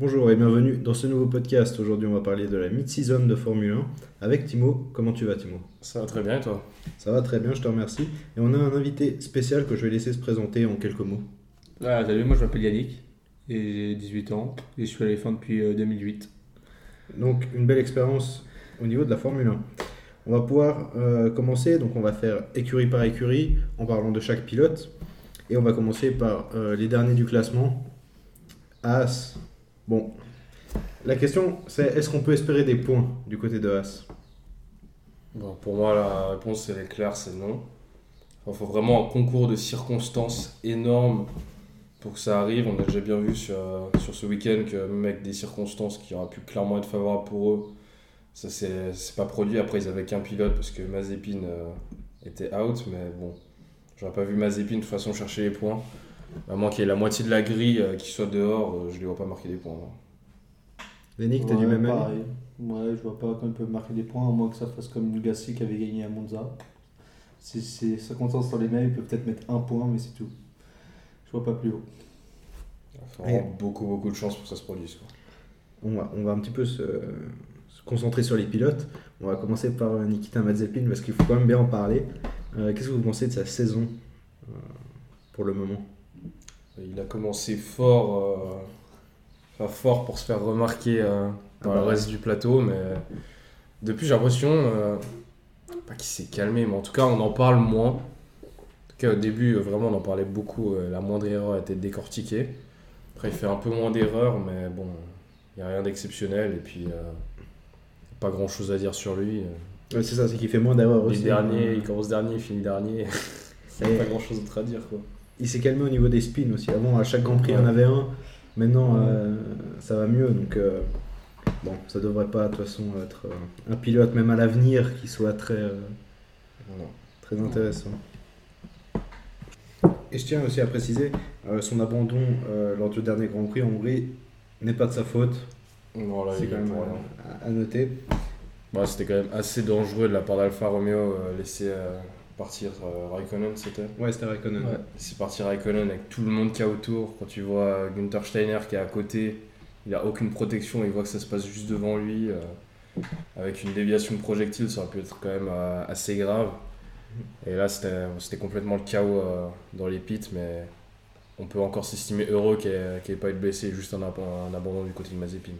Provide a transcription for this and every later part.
Bonjour et bienvenue dans ce nouveau podcast. Aujourd'hui, on va parler de la mid-season de Formule 1 avec Timo. Comment tu vas, Timo? Ça va très bien et toi? Ça va très bien, je te remercie. Et on a un invité spécial que je vais laisser se présenter en quelques mots. Ah, salut, moi je m'appelle Yannick et j'ai 18 ans et je suis à l'éléphant depuis euh, 2008. Donc, une belle expérience au niveau de la Formule 1. On va pouvoir euh, commencer, donc on va faire écurie par écurie en parlant de chaque pilote. Et on va commencer par euh, les derniers du classement. As. Bon, la question c'est est-ce qu'on peut espérer des points du côté de As? Bon, Pour moi, la réponse est claire, c'est non. Il faut vraiment un concours de circonstances énorme pour que ça arrive. On a déjà bien vu sur, sur ce week-end que même avec des circonstances qui auraient pu clairement être favorables pour eux, ça c'est pas produit. Après, ils avaient qu'un pilote parce que Mazepin euh, était out, mais bon, j'aurais pas vu Mazepin de toute façon chercher les points. À moins qu'il y ait la moitié de la grille euh, qui soit dehors, euh, je les vois pas marquer des points. hein. T'es Ouais, du même avis pareil. Ouais, je vois pas quand ils peuvent marquer des points, à moins que ça fasse comme Gassi qui avait gagné à Monza. Si c'est circonstances dans les mails, ils peuvent peut-être mettre un point, mais c'est tout. Je vois pas plus haut. Il faut vraiment beaucoup, beaucoup de chance pour que ça se produise. quoi. on va, on va un petit peu se, se concentrer sur les pilotes. On va commencer par euh, Nikita Mazepin parce qu'il faut quand même bien en parler. Euh, Qu'est-ce que vous pensez de sa saison euh, pour le moment? Il a commencé fort, euh, enfin, fort pour se faire remarquer euh, par Ah le reste du plateau, mais depuis j'ai l'impression, euh, pas qu'il s'est calmé, mais en tout cas on en parle moins. En tout cas au début euh, vraiment on en parlait beaucoup, la moindre erreur était décortiquée. Après il fait un peu moins d'erreurs, mais bon, il n'y a rien d'exceptionnel et puis pas grand chose à dire sur lui. Ouais, C'est ça, c'est qu'il fait moins d'erreurs aussi. dernier, il commence dernier, il finit dernier. Il n'y a pas grand chose d'autre à dire quoi. Il s'est calmé au niveau des spins aussi. Avant, à chaque Grand Prix, il y en avait un. Maintenant, Ouais. euh, ça va mieux. Donc, euh, bon, ça devrait pas, de toute façon, être euh, un pilote, même à l'avenir, qui soit très, euh, très intéressant. Et je tiens aussi à préciser, euh, son abandon euh, lors du dernier Grand Prix en Hongrie n'est pas de sa faute. Voilà, C'est quand même à, à noter. Bah, c'était quand même assez dangereux de la part d'Alfa Romeo euh, laisser euh, partir euh, Raikkonen, c'était Ouais, c'était Raikkonen. Ouais, laisser partir Raikkonen avec tout le monde qui a autour. Quand tu vois euh, Günther Steiner qui est à côté, il a aucune protection, il voit que ça se passe juste devant lui. euh, avec une déviation de projectile, ça aurait pu être quand même euh, assez grave. Et là, c'était complètement le chaos euh, dans les pits, mais on peut encore s'estimer heureux qu'il n'ait pas été blessé, juste un, ab- un abandon du côté de Mazepin.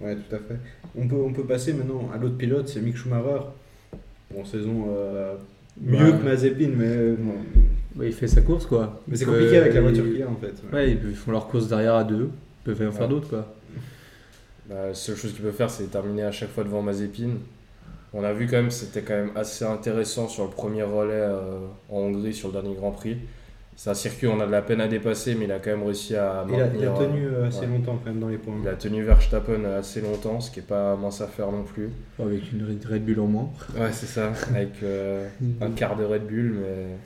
Ouais, tout à fait. On peut, on peut passer maintenant à l'autre pilote, c'est Mick Schumacher. Bon, saison euh, mieux Ouais. que Mazepin, mais, euh, bon. Bah, il fait sa course quoi. mais c'est Donc, compliqué euh, avec la voiture il- qu'il a en fait. Ouais, ils font leur course derrière à deux. Ils peuvent rien faire Ouais. d'autre quoi. Bah, la seule chose qu'il peut faire, c'est terminer à chaque fois devant Mazepin. On a vu quand même, c'était quand même assez intéressant sur le premier relais euh, en Hongrie, sur le dernier Grand Prix. C'est un circuit où on a de la peine à dépasser, mais il a quand même réussi à Il a, il a tenu euh, assez ouais. longtemps quand même dans les points. il a tenu Verstappen assez longtemps, ce qui est pas mince à faire non plus. Avec une Red- Bull en moins. Ouais, c'est ça, avec euh, un quart de Red Bull, mais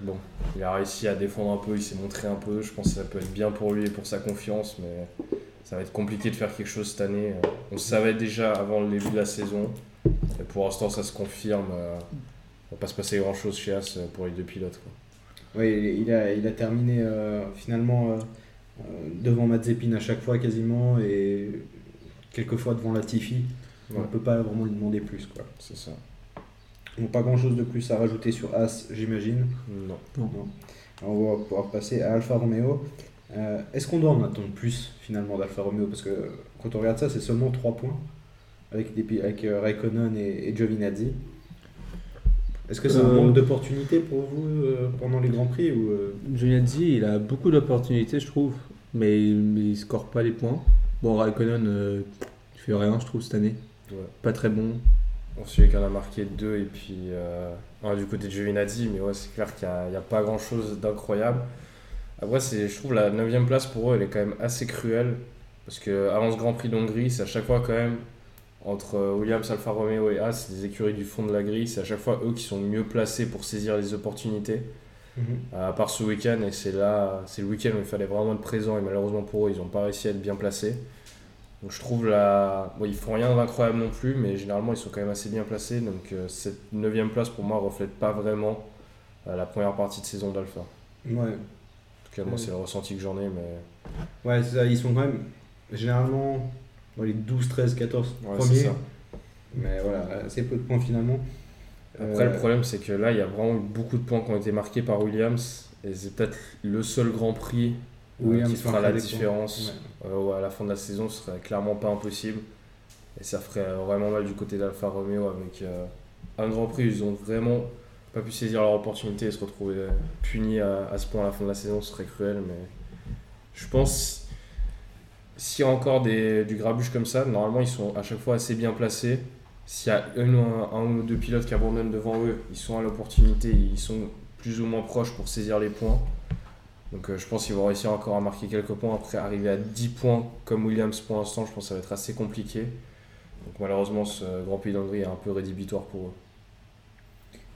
bon, il a réussi à défendre un peu, il s'est montré un peu. Je pense que ça peut être bien pour lui et pour sa confiance, mais ça va être compliqué de faire quelque chose cette année. On le savait déjà avant le début de la saison, et pour l'instant, ça se confirme. euh, Il va pas se passer grand chose chez As euh, pour les deux pilotes. Quoi. Ouais, il, a, il a terminé euh, finalement euh, euh, devant Mazepin à chaque fois quasiment et quelquefois devant Latifi. On Ouais. ne peut pas vraiment lui demander plus. Quoi. C'est ça. Donc, pas grand chose de plus à rajouter sur As, j'imagine. Non. Non. Alors, on va pouvoir passer à Alfa Romeo. Euh, Est-ce qu'on doit en attendre plus finalement d'Alfa Romeo? Parce que quand on regarde ça, c'est seulement 3 points avec, des, avec euh, Raikkonen et, et Giovinazzi. Est-ce que c'est un Euh, manque d'opportunité pour vous euh, pendant les Grands Prix ou, euh, Giovinazzi, il a beaucoup d'opportunités, je trouve, mais, il score pas les points. Bon, Raikkonen, euh, il fait rien, je trouve, cette année. Ouais. Pas très bon. On sait qu'il en a marqué deux et puis euh, un du côté de Giovinazzi, mais ouais, c'est clair qu'il n'y a, pas grand chose d'incroyable. Après, c'est, je trouve la 9 place pour eux, elle est quand même assez cruelle parce que avant ce Grand Prix d'Hongrie, c'est à chaque fois quand même entre euh, Williams, Alfa Romeo et As, les écuries du fond de la grille, c'est à chaque fois eux qui sont mieux placés pour saisir les opportunités. Euh, À part ce week-end, et c'est là, c'est le week-end où il fallait vraiment être présent, et malheureusement pour eux, ils n'ont pas réussi à être bien placés. Donc je trouve la. Bon, ils font rien d'incroyable non plus, mais généralement ils sont quand même assez bien placés. Donc euh, cette 9 place pour moi reflète pas vraiment euh, la première partie de saison d'Alpha. En Ouais, tout cas, moi Ouais. c'est le ressenti que j'en ai, mais ouais c'est ça, ils sont quand même généralement dans les 12, 13, 14 Ouais, premiers. Mais voilà, assez peu de points finalement. Après, Euh, le problème, c'est que là, il y a vraiment beaucoup de points qui ont été marqués par Williams. Et c'est peut-être le seul Grand Prix euh, Williams qui fera la différence. Euh, ouais, à la fin de la saison, ce serait clairement pas impossible. Et ça ferait euh, vraiment mal du côté d'Alfa Romeo avec euh, un Grand Prix. Ils ont vraiment pas pu saisir leur opportunité et se retrouver euh, punis à, à ce point à la fin de la saison. Ce serait cruel. Mais je pense, s'il y a encore des, du grabuge comme ça, normalement, ils sont à chaque fois assez bien placés. S'il y a un, ou deux pilotes qui abandonnent devant eux, ils sont à l'opportunité, ils sont plus ou moins proches pour saisir les points. Donc euh, je pense qu'ils vont réussir encore à marquer quelques points. Après, arriver à 10 points comme Williams pour l'instant, je pense que ça va être assez compliqué. Donc malheureusement, ce Grand Prix d'Hongrie est un peu rédhibitoire pour eux.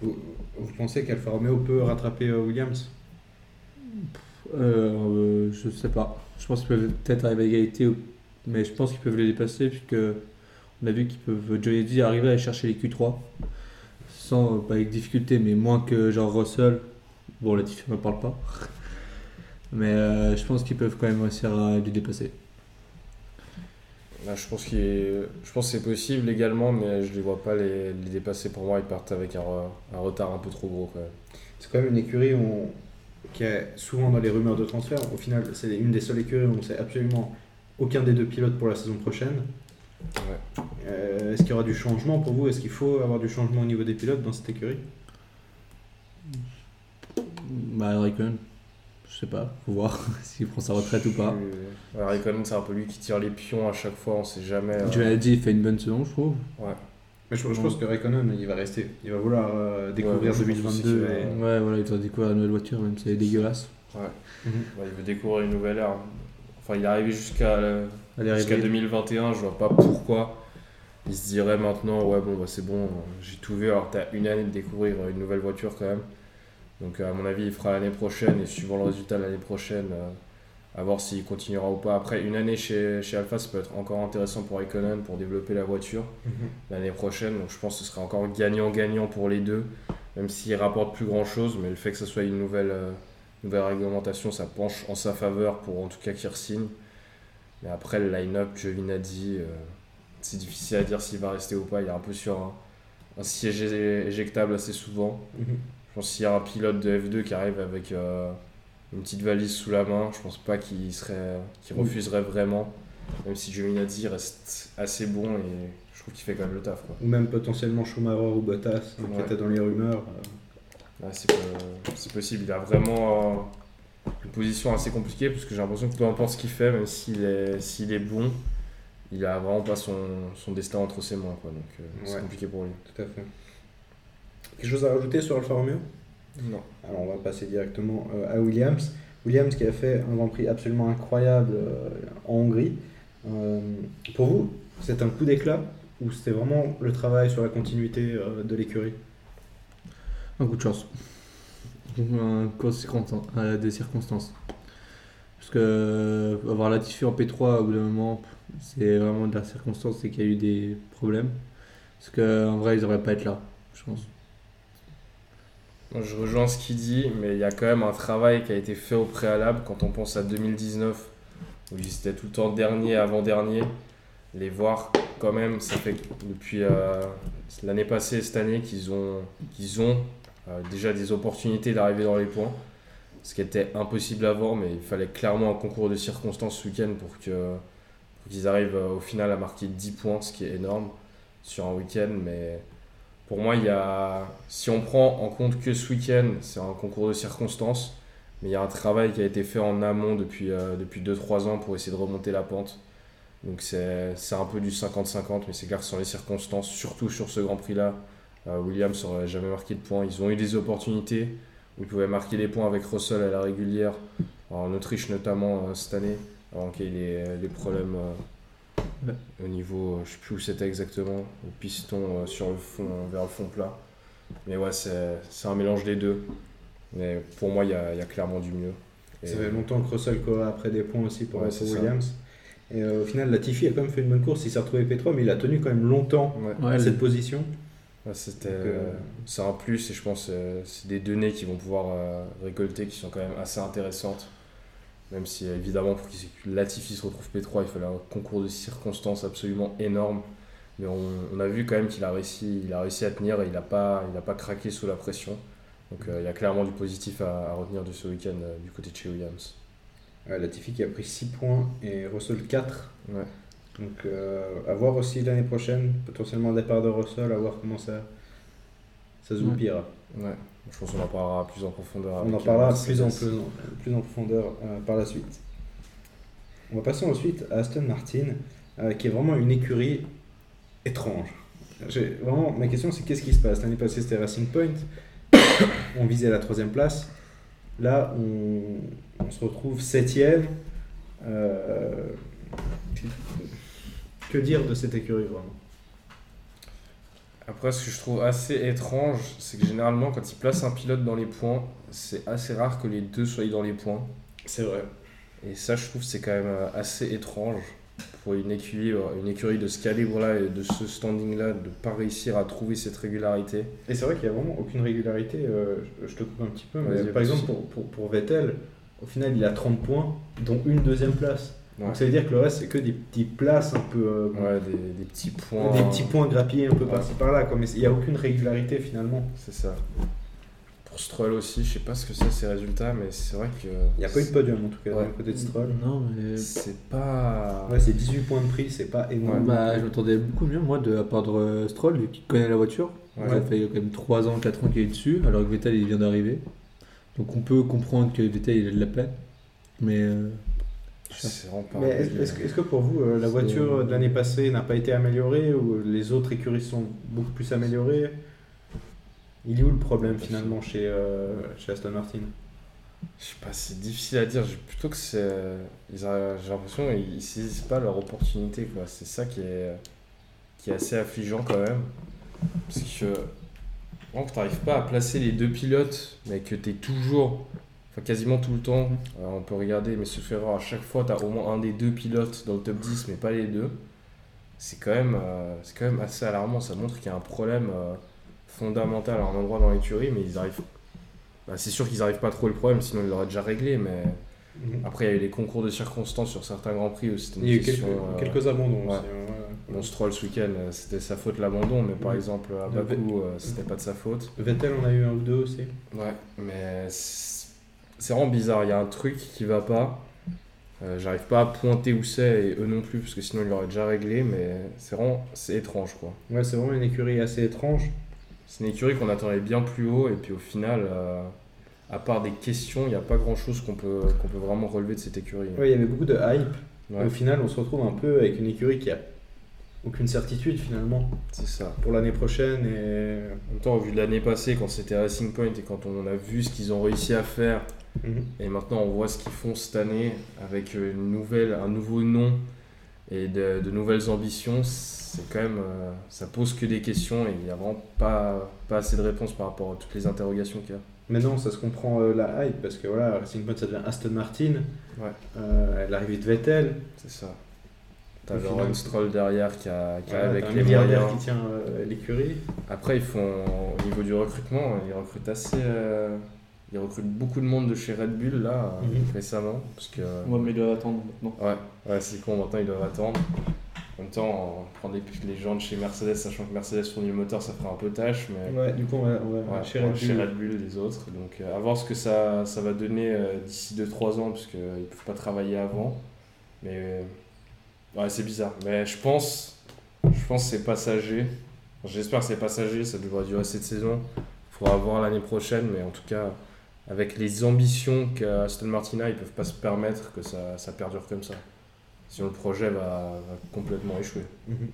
Vous, vous pensez qu'Alfa Romeo peut rattraper euh, Williams? Euh, euh, je sais pas. Je pense qu'ils peuvent peut-être arriver à égalité, ou- mais je pense qu'ils peuvent les dépasser puisque on a vu qu'ils peuvent Johnny arriver à chercher les Q3 sans pas avec difficulté, mais moins que genre Russell. Bon, la difficulté ne parle pas. Mais euh, je pense qu'ils peuvent quand même réussir à les dépasser. Là, je pense qu'il est- je pense que c'est possible légalement, mais je les vois pas les, les dépasser. Pour moi, ils partent avec un, un retard un peu trop gros quand même. C'est quand même une écurie où on- qui est souvent dans les rumeurs de transfert. Au final, c'est une des seules écuries où on sait absolument aucun des deux pilotes pour la saison prochaine. Ouais. Euh, Est-ce qu'il y aura du changement pour vous? Est-ce qu'il faut avoir du changement au niveau des pilotes dans cette écurie? Bah, Raikkonen, je sais pas, faut voir s'il prend sa retraite ou pas. Ouais, Raikkonen, c'est un peu lui qui tire les pions à chaque fois, on sait jamais. euh, Johnny dit il fait une bonne saison, je trouve. Ouais. Mais je, je pense que Raikkonen, il va rester. Il va vouloir euh, découvrir Ouais, je pense aussi 2022. qu'il va- et- Ouais, voilà, il doit découvrir la nouvelle voiture, même si elle est dégueulasse. Mhm. Ouais, il veut découvrir une nouvelle ère. Enfin, il est arrivé jusqu'à le- Elle est jusqu'à arrivée. 2021, je vois pas pourquoi. Il se dirait maintenant, ouais, bon, bah, c'est bon, euh, j'ai tout vu. Alors, t'as une année de découvrir une nouvelle voiture quand même. Donc, euh, à mon avis, il fera l'année prochaine et suivant le résultat de l'année prochaine, euh, à voir s'il continuera ou pas. Après, une année chez, chez Alpha, ça peut être encore intéressant pour Raikkonen pour développer la voiture Mhm. l'année prochaine. Donc, je pense que ce sera encore gagnant-gagnant pour les deux, même s'ils rapportent plus grand chose. Mais le fait que ce soit une nouvelle, euh, nouvelle réglementation, ça penche en sa faveur pour en tout cas qu'il re-signe. Mais après, le line-up, Giovinazzi, euh, c'est difficile à dire s'il va rester ou pas. Il est un peu sur un, un siège éjectable assez souvent. Mhm. Je pense qu'il y a un pilote de F2 qui arrive avec euh, une petite valise sous la main, je pense pas qu'il serait, qu'il Mm. refuserait vraiment. Même si Giovinazzi reste assez bon et je trouve qu'il fait quand même le taf. Quoi. Ou même potentiellement Schumacher ou Bottas, hein, qui Ouais. était dans les rumeurs. Ouais, c'est, po- c'est possible. Il a vraiment euh, une position assez compliquée parce que j'ai l'impression que peu importe ce qu'il fait, même s'il est, s'il est bon, il a vraiment pas son, son destin entre ses mains. Quoi. Donc euh, c'est compliqué pour lui. Tout à fait. Quelque chose à rajouter sur Alfa Romeo? Non. Alors on va passer directement euh, à Williams. Williams qui a fait un Grand Prix absolument incroyable euh, en Hongrie. Euh, pour vous, c'est un coup d'éclat ou c'était vraiment le travail sur la continuité euh, de l'écurie? Un coup de chance. Un coup de circonstance- euh, des circonstances. Parce que avoir Latifi en P3 au bout d'un moment, c'est vraiment de la circonstance, c'est qu'il y a eu des problèmes. Parce qu'en vrai, ils n'auraient pas être là, je pense. Je rejoins ce qu'il dit, mais il y a quand même un travail qui a été fait au préalable quand on pense à 2019, où ils étaient tout le temps dernier, avant-dernier. Les voir quand même, ça fait depuis euh, l'année passée, cette année, qu'ils ont, qu'ils ont euh, déjà des opportunités d'arriver dans les points. Ce qui était impossible avant, mais il fallait clairement un concours de circonstances ce week-end pour qu'ils arrivent euh, au final à marquer 10 points, ce qui est énorme sur un week-end. Mais pour moi, il y a, si on prend en compte que ce week-end, c'est un concours de circonstances, mais il y a un travail qui a été fait en amont depuis, euh, depuis 2-3 ans pour essayer de remonter la pente. Donc c'est un peu du 50-50, mais c'est clair sans les circonstances, surtout sur ce Grand Prix-là, euh, Williams n'aurait jamais marqué de points. Ils ont eu des opportunités où ils pouvaient marquer des points avec Russell à la régulière, en Autriche notamment euh, cette année, avant qu'il y ait les, les problèmes Ouais. au niveau, euh, je sais plus où c'était exactement, au piston euh, sur le fond, euh, vers le fond plat. Mais ouais, c'est c'est un mélange des deux. Mais pour moi, il y a, il y a clairement du mieux. Et- Ça fait longtemps que Russell courait après des points aussi pour, Ouais, pour c'est ça. Williams. Et euh, au final, Latifi a quand même fait une bonne course. Il s'est retrouvé P3, mais il a tenu quand même longtemps Ouais. Ouais, à cette position. Ouais, c'était, euh, c'est un plus et je pense que c'est des données qu'ils vont pouvoir euh, récolter qui sont quand même assez intéressantes. Même si évidemment pour que Latifi se retrouve P3, il fallait un concours de circonstances absolument énorme. Mais on, on a vu quand même qu'il a réussi, il a réussi à tenir et il n'a pas, il a pas craqué sous la pression. Donc euh, il y a clairement du positif à, à retenir de ce week-end euh, du côté de chez Williams. Ouais, Latifi qui a pris 6 points et Russell 4. Ouais. Donc euh, à voir aussi l'année prochaine, potentiellement un départ de Russell, à voir comment ça, ça se Ouais. goupillera. Ouais. Je pense qu'on en parlera plus en profondeur. On en euh, parlera plus en, plus, en, plus en profondeur euh, par la suite. On va passer ensuite à Aston Martin, euh, qui est vraiment une écurie étrange. J'ai- Vraiment, ma question c'est qu'est-ce qui se passe? L'année passée c'était Racing Point, on visait la troisième place. Là, on, on se retrouve septième. Euh, que dire de cette écurie vraiment? Après, ce que je trouve assez étrange, c'est que généralement, quand ils placent un pilote dans les points, c'est assez rare que les deux soient dans les points. C'est vrai. Et ça, je trouve, c'est quand même euh, assez étrange pour une écurie, une écurie de ce calibre-là et de ce standing-là, de ne pas réussir à trouver cette régularité. Et c'est vrai qu'il n'y a vraiment aucune régularité. euh, je, te coupe un petit peu, mais par exemple, souci. pour, pour, pour Vettel, au final, il a 30 points, dont une deuxième place. Ouais. Donc ça veut dire que le reste, c'est que des petites places un peu. euh, Ouais, des, des petits points. Des petits points grappillés un peu Ouais. par-ci par-là, quoi, mais il n'y a aucune régularité finalement. C'est ça. Pour Stroll aussi, je sais pas ce que c'est ces résultats, mais c'est vrai que. Il n'y a pas eu de podium en tout cas Ouais. du côté de Stroll. Non, mais. C'est pas. Ouais, c'est 18 points de prix, c'est pas énorme. Bah, je m'attendais beaucoup mieux, moi, de, à part de euh, Stroll, vu qu'il connaît la voiture. Ouais. Ça fait quand même 3 ans, 4 ans qu'il est dessus, alors que Vettel, il vient d'arriver. Donc on peut comprendre que Vettel, il a de la peine. Mais. euh. Mais est-ce que, pour vous, euh, la voiture de l'année passée n'a pas été améliorée ou les autres écuries sont beaucoup plus améliorées? Il est où le problème finalement chez, euh, chez Aston Martin? Je sais pas, c'est difficile à dire. J'ai plutôt que c'est. a- J'ai l'impression qu'ils saisissent pas leur opportunité, quoi. C'est ça qui est, qui est assez affligeant quand même. Parce que. Quand tu n'arrives pas à placer les deux pilotes, mais que tu es toujours. Enfin, quasiment tout le temps. euh, on peut regarder, mais sauf erreur, à chaque fois, tu as au moins un des deux pilotes dans le top 10, mais pas les deux. C'est quand, même, euh, c'est quand même assez alarmant. Ça montre qu'il y a un problème euh, fondamental à un endroit dans l'écurie, mais ils arrivent bah, c'est sûr qu'ils n'arrivent pas à trouver le problème, sinon ils l'auraient déjà réglé. Mais après, il y a eu les concours de circonstances sur certains grands prix où c'était une Il y a eu quelques, euh, quelques abandons ouais. aussi. hein, ouais. Bon, Stroll ce week-end, c'était sa faute l'abandon, mais par Mhm. exemple à Bakou, euh, c'était pas de sa faute. Vettel, on a eu un ou deux aussi. Ouais, mais c'est c'est vraiment bizarre. Il y a un truc qui va pas. Euh, J'arrive pas à pointer où c'est et eux non plus, parce que sinon ils l'auraient déjà réglé, mais c'est vraiment c'est étrange quoi. Ouais, c'est vraiment une écurie assez étrange. C'est une écurie qu'on attendait bien plus haut, et puis au final, euh, à part des questions, il n'y a pas grand chose qu'on peut, qu'on peut vraiment relever de cette écurie. Ouais, il y avait beaucoup de hype. Ouais, Au final, on se retrouve un peu avec une écurie qui a aucune certitude finalement c'est ça. pour l'année prochaine. Et... En même temps, vu de l'année passée, quand c'était Racing Point et quand on a vu ce qu'ils ont réussi à faire, Mhm. et maintenant on voit ce qu'ils font cette année avec une nouvelle, un nouveau nom et de, de nouvelles ambitions, c'est quand même. euh, ça pose que des questions et il n'y a vraiment pas, pas assez de réponses par rapport à toutes les interrogations qu'il y a. Maintenant, ça se comprend euh, la hype parce que voilà, Racing Point ça devient Aston Martin. Ouais. Euh, l'arrivée de Vettel. C'est ça. T'as Laurent final- Stroll derrière qui a, qui a avec un les moyens. qui tient euh, l'écurie. Après, ils font, au niveau du recrutement, ils recrutent assez. euh, ils recrutent beaucoup de monde de chez Red Bull là, Mhm. récemment. Parce que, Ouais, mais il doit attendre maintenant. ouais, ouais c'est con, maintenant ils doivent attendre. En même temps, on prend des, les gens de chez Mercedes, sachant que Mercedes fournit le moteur, ça fera un peu tâche. Mais Ouais, du coup, on va, on va ouais, chez Red chez Bull. Red Bull, les autres. Donc, euh, à voir ce que ça, ça va donner euh, d'ici 2-3 ans, parce qu'ils ne peuvent pas travailler avant. Mais euh, ouais, c'est bizarre. Mais je pense, je pense que c'est passager. J'espère que c'est passager, ça devrait durer cette saison. Il faudra voir l'année prochaine, mais en tout cas, avec les ambitions qu'Aston Martin a, ils peuvent pas se permettre que ça, ça perdure comme ça. Sinon, le projet va, va complètement échouer. Mhm.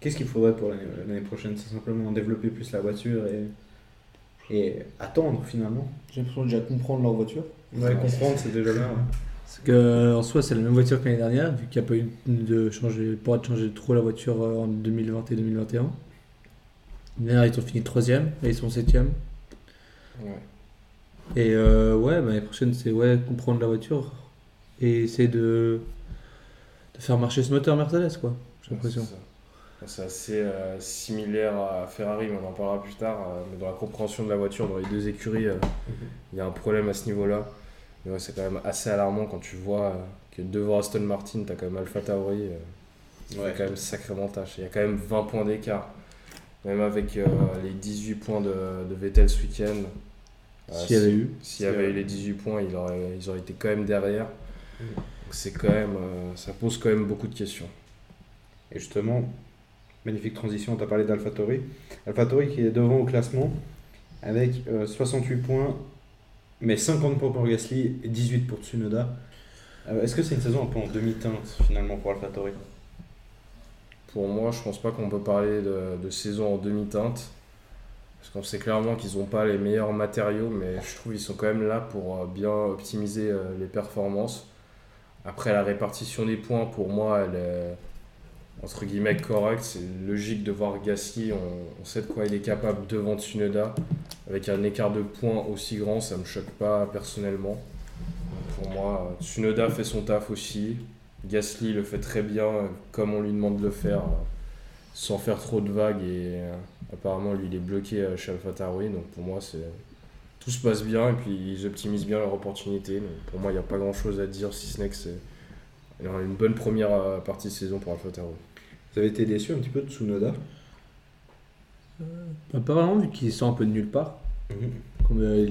Qu'est-ce qu'il faudrait pour l'année l'année prochaine? C'est simplement développer plus la voiture et, et attendre finalement. J'ai l'impression de déjà comprendre leur voiture. Ouais, comprendre, c'est déjà bien. Parce que en soi, c'est la même voiture que l'année dernière, vu qu'il n'y a pas eu de changer, pas de changer trop la voiture euh, en 2020 et 2021. L'année ils ont fini troisième, et ils sont septième. Ouais. Et euh, ouais, bah, l'année prochaine, c'est ouais, comprendre la voiture et essayer de, de faire marcher ce moteur Mercedes, quoi. J'ai l'impression. C'est assez euh, similaire à Ferrari, mais on en parlera plus tard. euh, mais dans la compréhension de la voiture, dans les deux écuries, euh, il y a un problème à ce niveau-là. Mais ouais, c'est quand même assez alarmant quand tu vois euh, que devant Aston Martin, tu as quand même Alpha Tauri. euh, qui Ouais. quand même sacrément tâche. Il y a quand même 20 points d'écart. Même avec euh, les 18 points de, de Vettel ce week-end. euh, S'il y avait eu. S'il y avait eu les 18 points, il aurait- ils auraient été quand même derrière. Donc c'est quand même, euh, ça pose quand même beaucoup de questions. Et justement, magnifique transition, tu as parlé d'AlphaTauri. AlphaTauri qui est devant au classement avec euh, 68 points, mais 50 points pour Gasly et 18 pour Tsunoda. Euh, Est-ce que c'est une saison un peu en demi-teinte finalement pour AlphaTauri Pour moi, je pense pas qu'on peut parler de, de saison en demi-teinte. Parce qu'on sait clairement qu'ils n'ont pas les meilleurs matériaux, mais je trouve qu'ils sont quand même là pour euh, bien optimiser euh, les performances. Après, la répartition des points, pour moi, elle est entre guillemets correcte. C'est logique de voir Gasly, on, sait de quoi il est capable devant Tsunoda. Avec un écart de points aussi grand, ça me choque pas personnellement. Pour moi, Tsunoda fait son taf aussi. Gasly le fait très bien, comme on lui demande de le faire, sans faire trop de vagues. Et euh, apparemment, lui, il est bloqué chez AlphaTauri. Donc pour moi, c'est tout se passe bien et puis ils optimisent bien leur opportunité. Donc pour moi, il n'y a pas grand chose à dire si ce n'est que c'est une bonne première euh, partie de saison pour AlphaTauri. Vous avez été déçu un petit peu de Tsunoda? Bah, pas vraiment, vu qu'il sort un peu de nulle part, comme euh,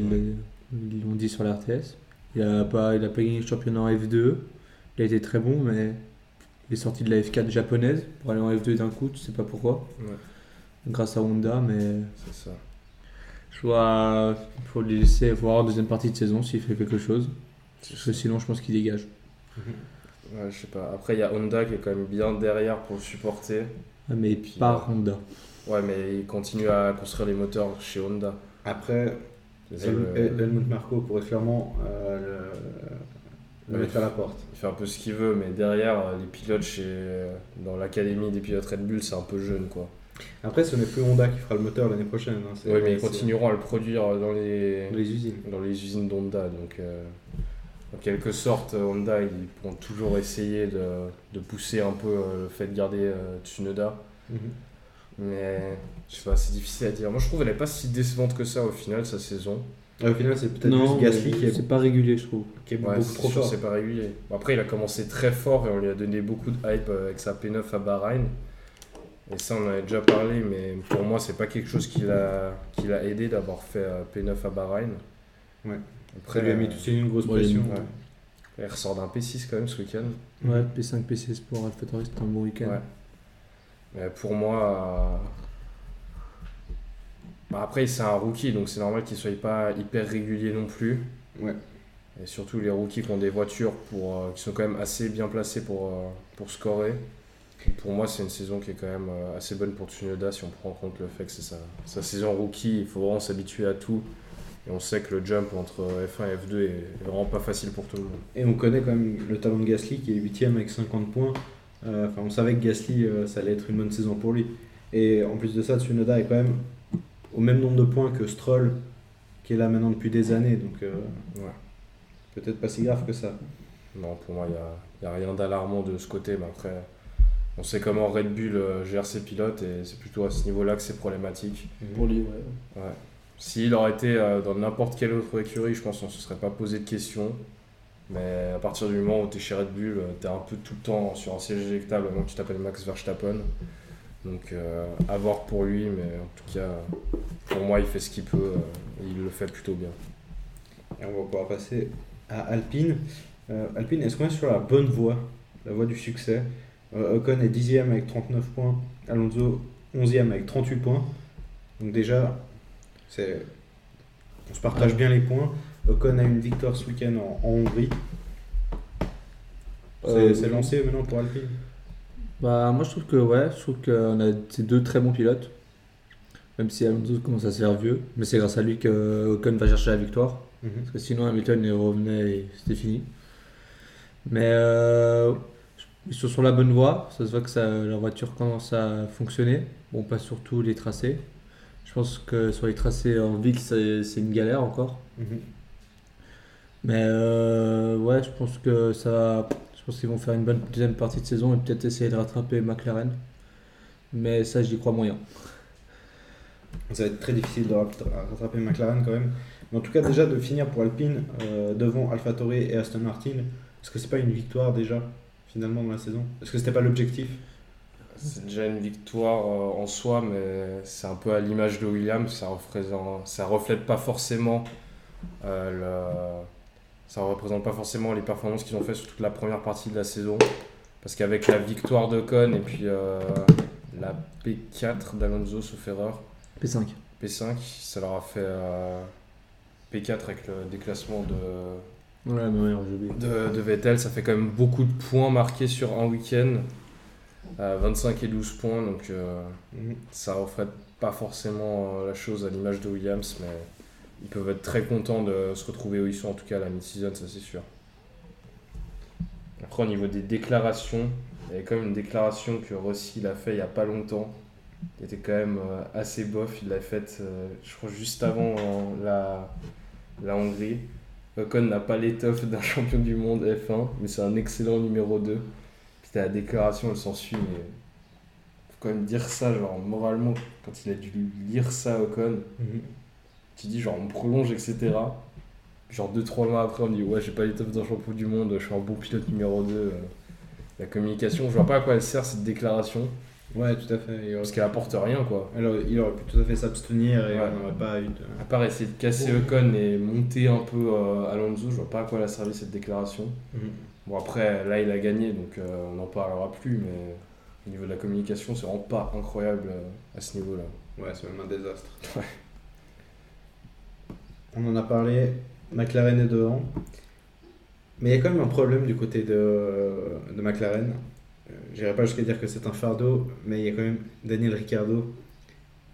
ils l'ont dit sur la RTS. Il a pas, il a pas gagné le championnat en F2. Il a été très bon, mais il est sorti de la F4 japonaise pour aller en F2 d'un coup, tu sais pas pourquoi. Ouais, Grâce à Honda, mais c'est ça. je vois, il faut le laisser voir en deuxième partie de saison s'il fait quelque chose. Parce que sinon, je pense qu'il dégage. Ouais, je sais pas. Après, il y a Honda qui est quand même bien derrière pour le supporter. Ah, mais Puis, par euh, Honda. Ouais, mais il continue à construire les moteurs chez Honda. Après, C'est ça, Hel- le- Helmut Marko pourrait clairement euh, le, le Ouais. mettre à la porte. Il fait un peu ce qu'il veut, mais derrière, euh, les pilotes chez, euh, dans l'académie des pilotes Red Bull, c'est un peu jeune, quoi. Après, ce n'est plus Honda qui fera le moteur l'année prochaine. hein, Oui, mais ils continueront à le produire dans les, Les usines. dans les usines d'Honda. Donc, euh, en quelque sorte, Honda, ils pourront toujours essayer de, de pousser un peu euh, le fait de garder euh, Tsunoda. Mhm. Mais je sais pas, c'est difficile à dire. Moi, je trouve qu'elle n'est pas si décevante que ça au final, sa saison. Ah, Au final, c'est peut-être Non, plus Gasly qui est, c'est pas régulier, je trouve. qui est Ouais, beaucoup c'est trop sûr, fort. c'est pas régulier. Après, il a commencé très fort et on lui a donné beaucoup de hype euh, avec sa P9 à Bahreïn. Et ça, on en avait déjà parlé, mais pour moi, c'est pas quelque chose qui l'a qui l'a aidé d'avoir fait euh, P9 à Bahreïn. Ouais. Après, lui a mis tout de suite une grosse pression. ouais. il ressort d'un P6 quand même ce week-end. Ouais, P5, P6 pour AlphaTauri, c'était un bon week-end. Ouais. Mais pour moi, euh, bah, après, c'est un rookie, donc c'est normal qu'il soit pas hyper régulier non plus. Ouais. Et surtout les rookies qui ont des voitures pour, euh, qui sont quand même assez bien placées pour, euh, pour scorer. Et pour moi, c'est une saison qui est quand même euh, assez bonne pour Tsunoda si on prend en compte le fait que c'est sa, sa saison rookie. Il faut vraiment s'habituer à tout. Et on sait que le jump entre F1 et F2 est vraiment pas facile pour tout le monde. Et on connaît quand même le talent de Gasly qui est 8 avec 50 points. Euh, Enfin, on savait que Gasly, euh, ça allait être une bonne saison pour lui. Et en plus de ça, Tsunoda est quand même au même nombre de points que Stroll, qui est là maintenant depuis des années. Donc, euh, Ouais. peut-être pas si grave que ça. Non, pour moi, il n'y a, il y a rien d'alarmant de ce côté. Mais après, on sait comment Red Bull euh, gère ses pilotes et c'est plutôt à ce niveau-là que c'est problématique. Pour lui, ouais. Ouais. S'il aurait été euh, dans n'importe quelle autre écurie, je pense qu'on ne se serait pas posé de questions. Mais à partir du moment où tu es chez Red Bull, tu es un peu tout le temps sur un siège éjectable avant que tu t'appelles Max Verstappen. Donc euh, à voir pour lui, mais en tout cas, pour moi, il fait ce qu'il peut euh, et il le fait plutôt bien. Et on va pouvoir passer à Alpine. Euh, Alpine, est-ce qu'on est sur la bonne voie, la voie du succès? Euh, Ocon est 10 avec 39 points, Alonso 11 avec 38 points. Donc déjà. On se partage bien les points. Ocon a une victoire ce week-end en, en Hongrie. C'est, Euh, c'est lancé maintenant pour Alpine. Bah, moi je trouve que ouais, je trouve qu'on a ces deux très bons pilotes. Même si Alonso commence à se faire vieux, mais c'est grâce à lui que Ocon va chercher la victoire. Mhm. Parce que sinon Hamilton il revenait et c'était fini. Mais euh, ils sont sur la bonne voie. Ça se voit que ça, leur voiture commence à fonctionner. Bon, pas sur tous les tracés. Je pense que sur les tracés en ville, c'est une galère encore. Mhm. Mais euh, ouais, je pense que ça va. Je pense qu'ils vont faire une bonne deuxième partie de saison et peut-être essayer de rattraper McLaren. Mais ça, j'y crois moyen. Ça va être très difficile de rat- rattraper McLaren quand même. Mais en tout cas, déjà de finir pour Alpine euh, devant AlphaTauri et Aston Martin, est-ce que c'est pas une victoire déjà finalement dans la saison? Est-ce que c'était pas l'objectif? C'est déjà une victoire euh, en soi, mais c'est un peu à l'image de Williams. Ça représente, ça reflète pas forcément euh, le- ça représente pas forcément les performances qu'ils ont fait sur toute la première partie de la saison. Parce qu'avec la victoire d'Ocon et puis euh, la P4 d'Alonso, sauf erreur, P5. P5, ça leur a fait euh, P4 avec le déclassement de, Ouais, ouais, de, de Vettel, ça fait quand même beaucoup de points marqués sur un week-end. Euh, 25 et 12 points, donc euh, ça reflète pas forcément euh, la chose à l'image de Williams, mais ils peuvent être très contents de se retrouver où ils sont, en tout cas à la mid-season, ça c'est sûr. Après, au niveau des déclarations, il y avait quand même une déclaration que Rossi l'a fait il y a pas longtemps, qui était quand même euh, assez bof. Il l'a faite, euh, je crois, juste avant euh, la, la Hongrie. Ocon n'a pas l'étoffe d'un champion du monde F1, mais c'est un excellent numéro 2. T'as la déclaration, elle s'ensuit, mais faut quand même dire ça, genre moralement, quand il a dû lire ça Ocon, tu dis genre on prolonge, etc. Genre 2-3 mois après, on dit ouais, j'ai pas l'étoffe d'un champion du monde, je suis un bon pilote numéro 2. La communication, je vois pas à quoi elle sert cette déclaration, Ouais, tout à fait. Aurait, parce qu'elle apporte rien quoi. alors, il aurait pu tout à fait s'abstenir et Ouais. on n'aurait pas eu de. À part essayer de casser Ocon et monter un peu euh, Alonso, je vois pas à quoi elle a servi cette déclaration. Bon après, là il a gagné, donc euh, on n'en parlera plus, mais au niveau de la communication, c'est vraiment pas incroyable euh, à ce niveau-là. Ouais, c'est même un désastre. Ouais. On en a parlé, McLaren est devant. Mais il y a quand même un problème du côté de, de McLaren. Euh, J'irai pas jusqu'à dire que c'est un fardeau, mais il y a quand même Daniel Ricciardo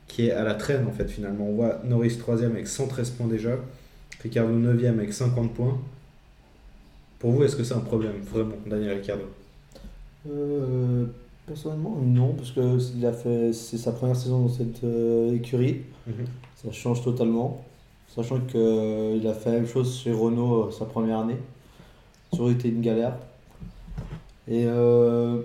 qui est à la traîne en fait finalement. On voit Norris 3 avec 113 points déjà, Ricciardo 9 avec 50 points. Pour vous, est-ce que c'est un problème vraiment, Daniel Ricciardo? Euh, personnellement, non, parce que il a fait, c'est sa première saison dans cette euh, écurie. Ça change totalement. Sachant qu'il a fait la même chose chez Renault euh, sa première année. Ça aurait été une galère. Et euh,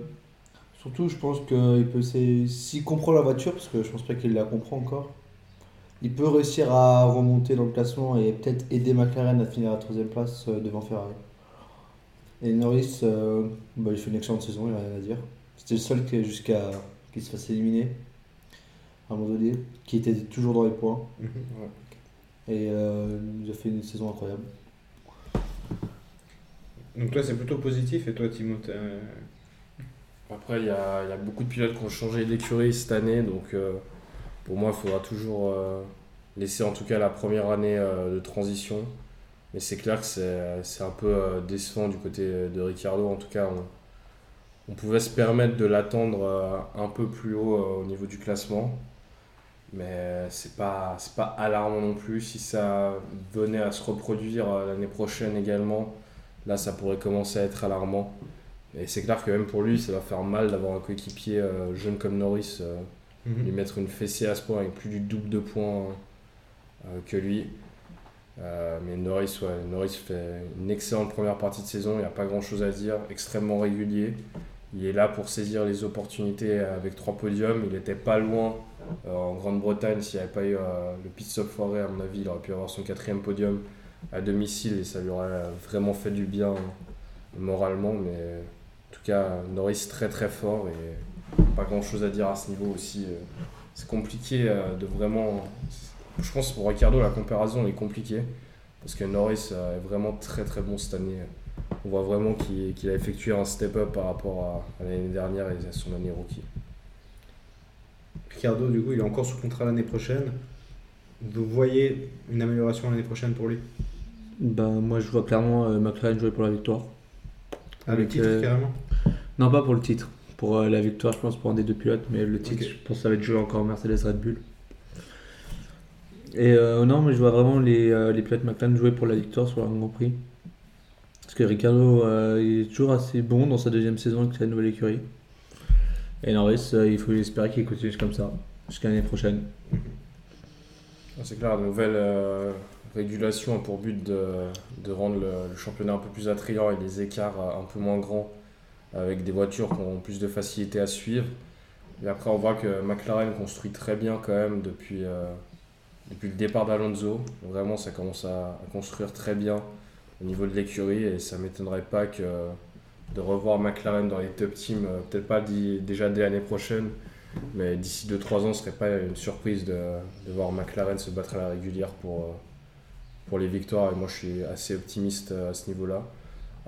surtout, je pense qu'il peut. S'il comprend la voiture, parce que je pense pas qu'il la comprend encore, il peut réussir à remonter dans le classement et peut-être aider McLaren à finir à la troisième place euh, devant Ferrari. Et Norris, euh, bah, il fait une excellente saison, il n'y a rien à dire. C'était le seul qui, jusqu'à qu'il se fasse éliminer à un moment donné, qui était toujours dans les points. Et euh, il nous a fait une saison incroyable. Donc toi, c'est plutôt positif et toi, Timothée euh, Après, il y a, il y a beaucoup de pilotes qui ont changé d'écurie cette année, donc euh, pour moi, il faudra toujours euh, laisser en tout cas la première année euh, de transition. Mais c'est clair que c'est un peu euh, décevant du côté de Ricardo. En tout cas, on, on pouvait se permettre de l'attendre euh, un peu plus haut euh, au niveau du classement. Mais c'est pas, pas alarmant non plus. Si ça venait à se reproduire l'année prochaine également, là ça pourrait commencer à être alarmant. Et c'est clair que même pour lui, ça va faire mal d'avoir un coéquipier jeune comme Norris, euh, lui mettre une fessée à ce point avec plus du double de points que lui. Euh, mais Norris, fait une excellente première partie de saison, il n'y a pas grand chose à dire, extrêmement régulier. Il est là pour saisir les opportunités avec trois podiums. Il n'était pas loin euh, en Grande-Bretagne s'il n'y avait pas eu euh, le pit stop foiré. À mon avis, il aurait pu avoir son quatrième podium à domicile et ça lui aurait vraiment fait du bien moralement. Mais en tout cas, Norris très très fort et pas grand chose à dire à ce niveau aussi. C'est compliqué de vraiment. Je pense pour Ricardo, la comparaison est compliquée parce que Norris euh, est vraiment très très bon cette année. On voit vraiment qu'il a effectué un step-up par rapport à, à l'année dernière et à son année rookie. Ricardo, du coup, il est encore sous contrat l'année prochaine. Vous voyez une amélioration l'année prochaine pour lui? Ben, moi, je vois clairement euh, McLaren jouer pour la victoire. Ah, le Avec, titre, euh, carrément? Non, pas pour le titre. Pour euh, la victoire, je pense, pour un des deux pilotes. Mais le titre, je pense que ça va être joué encore Mercedes Red Bull. Et euh, non, mais je vois vraiment les, euh, les pilotes McLaren jouer pour la victoire sur un Grand Prix. Parce que Ricardo euh, est toujours assez bon dans sa deuxième saison avec sa nouvelle écurie. Et Norris, euh, il faut espérer qu'il continue comme ça jusqu'à l'année prochaine. Ah, C'est clair, la nouvelle régulation a pour but de, de rendre le, championnat un peu plus attrayant et les écarts un peu moins grands avec des voitures qui ont plus de facilité à suivre. Et après, on voit que McLaren construit très bien quand même depuis, depuis le départ d'Alonso. Vraiment, ça commence à, construire très bien au niveau de l'écurie et ça m'étonnerait pas que de revoir McLaren dans les top teams, euh, peut-être pas déjà dès l'année prochaine, mais d'ici 2-3 ans, ce serait pas une surprise de, voir McLaren se battre à la régulière pour, euh, les victoires. Et moi, je suis assez optimiste euh, à ce niveau-là.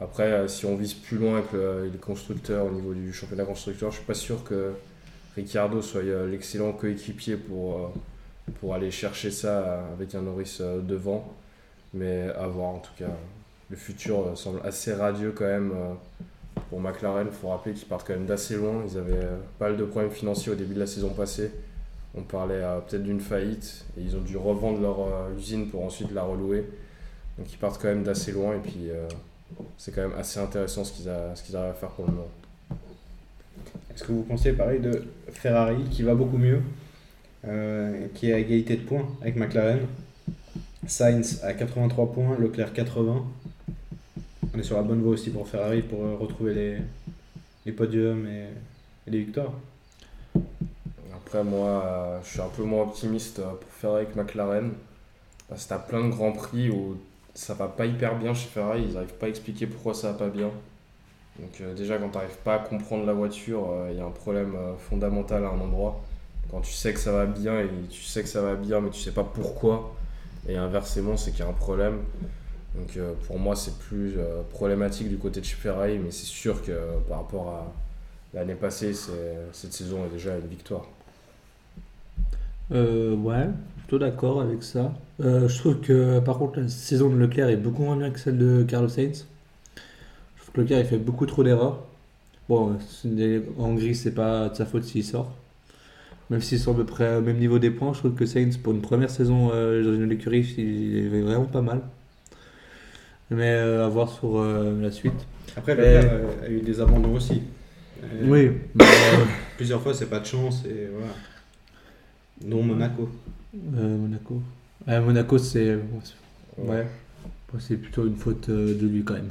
Après, si on vise plus loin que le- les constructeurs au niveau du championnat constructeur, je suis pas sûr que Ricciardo soit l'excellent coéquipier pour, pour aller chercher ça avec un Norris euh, devant. Mais à voir en tout cas. Le futur euh, semble assez radieux quand même euh, pour McLaren. Il faut rappeler qu'ils partent quand même d'assez loin. Ils avaient pas mal de problèmes financiers au début de la saison passée. On parlait peut-être d'une faillite et ils ont dû revendre leur usine pour ensuite la relouer. Donc ils partent quand même d'assez loin et puis c'est quand même assez intéressant ce qu'ils arrivent à faire pour le moment. Est-ce que vous pensez pareil de Ferrari qui va beaucoup mieux, qui est à égalité de points avec McLaren Sainz à 83 points, Leclerc 80. On est sur la bonne voie aussi pour Ferrari pour euh, retrouver les, les podiums et, les victoires. Après, moi, euh, je suis un peu moins optimiste euh, pour Ferrari avec McLaren. Parce que t'as plein de grands prix où ça va pas hyper bien chez Ferrari. Ils n'arrivent pas à expliquer pourquoi ça va pas bien. Donc, euh, déjà, quand t'arrives pas à comprendre la voiture, il y a un problème euh, fondamental à un endroit. Quand tu sais que ça va bien et tu sais que ça va bien, mais tu sais pas pourquoi. Et inversement, c'est qu'il y a un problème. Donc, euh, pour moi, c'est plus euh, problématique du côté de chez. Mais c'est sûr que euh, par rapport à l'année passée, cette saison est déjà une victoire. Ouais, plutôt d'accord avec ça. Je trouve que par contre la saison de Leclerc est beaucoup moins bien que celle de Carlos Sainz. Je trouve que Leclerc il fait beaucoup trop d'erreurs. Bon, en gris c'est pas de sa faute s'il sort. Même s'ils sont à peu près au même niveau des points, je trouve que Sainz pour une première saison euh, dans une écurie il est vraiment pas mal. Mais euh, à voir sur euh, la suite. Après, Mais- Leclerc euh, a eu des abandons aussi. Oui, mais, Plusieurs fois, c'est pas de chance et voilà. Dont Monaco. euh, Monaco. Monaco c'est ouais, Ouais. c'est plutôt une faute de lui quand même.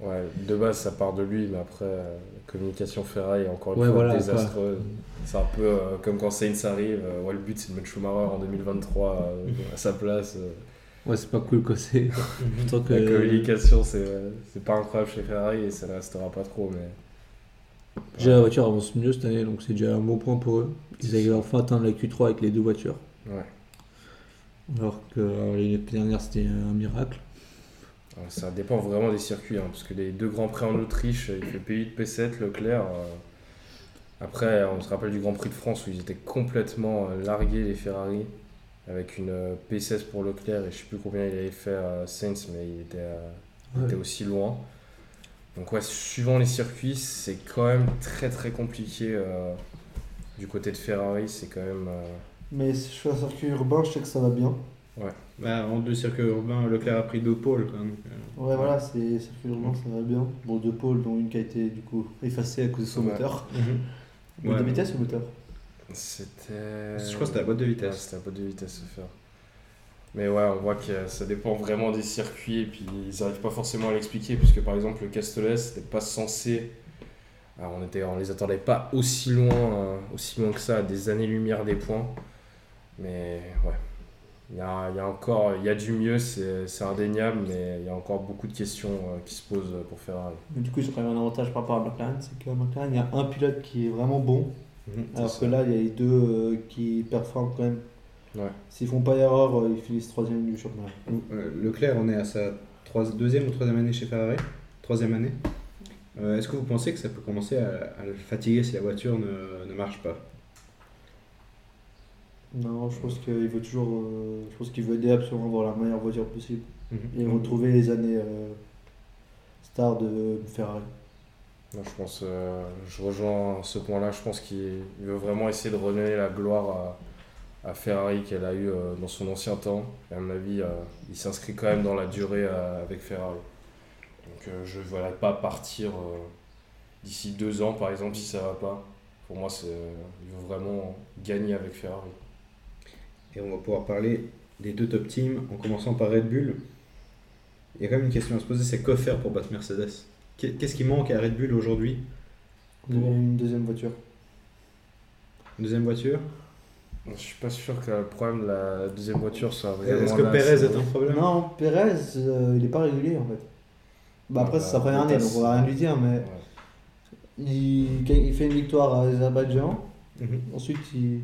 Ouais, de base ça part de lui, mais après euh, la communication Ferrari est encore une Ouais, fois voilà, désastreuse. C'est un peu euh, comme quand Sainz arrive, euh, ouais, le but c'est de mettre Schumacher en 2023 euh, à sa place. Ouais, c'est pas cool quoi. C'est que. La communication c'est c'est pas incroyable chez Ferrari et ça ne restera pas trop, mais. Déjà, la voiture avance mieux cette année, donc c'est déjà un bon point pour eux. Ils arrivent enfin à atteindre la Q3 avec les deux voitures. Ouais. Alors que l'année dernière, c'était un miracle. Alors, ça dépend vraiment des circuits, hein, parce que les deux grands prix en Autriche, il fait P8, P7, Leclerc. euh, Après, on se rappelle du Grand Prix de France où ils étaient complètement euh, largués, les Ferrari, avec une euh, P16 pour Leclerc, et je sais plus combien il avait fait euh, Sainz, mais il était, euh, Ouais. aussi loin. Donc, ouais, suivant les circuits, c'est quand même très très compliqué. euh, du côté de Ferrari, c'est quand même. euh, Mais si je fais un circuit urbain, je sais que ça va bien. Bah, en deux circuits urbains, Leclerc a pris deux pôles. Euh, Ouais, voilà, c'est circuit urbain, ça va bien. Bon, deux pôles, dont une qui a été du coup effacée à cause de son Ouais. moteur. Boîte Ouais. de vitesse ou moteur? C'était. Je crois que c'était la boîte de Ouais, vitesse. c'était la boîte de vitesse faire. Mais ouais, on voit que ça dépend vraiment des circuits et puis ils n'arrivent pas forcément à l'expliquer puisque par exemple le Castellet c'était pas censé. Alors on, était, on les attendait pas aussi loin, euh, aussi loin que ça, à des années-lumière des points. Mais ouais, il y a, il y a encore il y a du mieux, c'est c'est indéniable, mais il y a encore beaucoup de questions euh, qui se posent pour Ferrari. Mais du coup, ils ont quand même un avantage par rapport à McLaren, c'est qu'à McLaren, il y a un pilote qui est vraiment bon, Mhm. alors que là, il y a les deux euh, qui performent quand même. Ouais. S'ils font pas d'erreur, euh, ils finissent troisième du championnat. Euh, Leclerc, on est à sa deuxième ou troisième année chez Ferrari? Troisième année. Euh, Est-ce que vous pensez que ça peut commencer à, à le fatiguer si la voiture ne, ne marche pas? Non, je pense qu'il veut toujours. euh, je pense qu'il veut aider absolument avoir la meilleure voiture possible et Mhm. retrouver les années euh, stars de Ferrari. Moi, je pense, euh, je rejoins ce point-là. Je pense qu'il il veut vraiment essayer de redonner la gloire à, à Ferrari qu'elle a eu euh, dans son ancien temps. Et à mon avis, euh, il s'inscrit quand même dans la durée euh, avec Ferrari. Donc, euh, je ne verrai pas partir euh, d'ici deux ans, par exemple, si ça va pas. Pour moi, c'est, il veut vraiment gagner avec Ferrari. Et on va pouvoir parler des deux top teams en commençant par Red Bull. Il y a quand même une question à se poser c'est quoi faire pour battre Mercedes? Qu'est- Qu'est-ce qui manque à Red Bull aujourd'hui? Une deuxième voiture. Une deuxième voiture? Je suis pas sûr que le problème de la deuxième voiture soit vraiment. Est-ce que là, Perez est un problème? Non, Perez, euh, il est pas régulier en fait. Bah après, c'est sa première année, donc on va rien lui dire, mais Ouais. il, gagne- il fait une victoire à Azerbaïdjan. Mhm. Ensuite, il.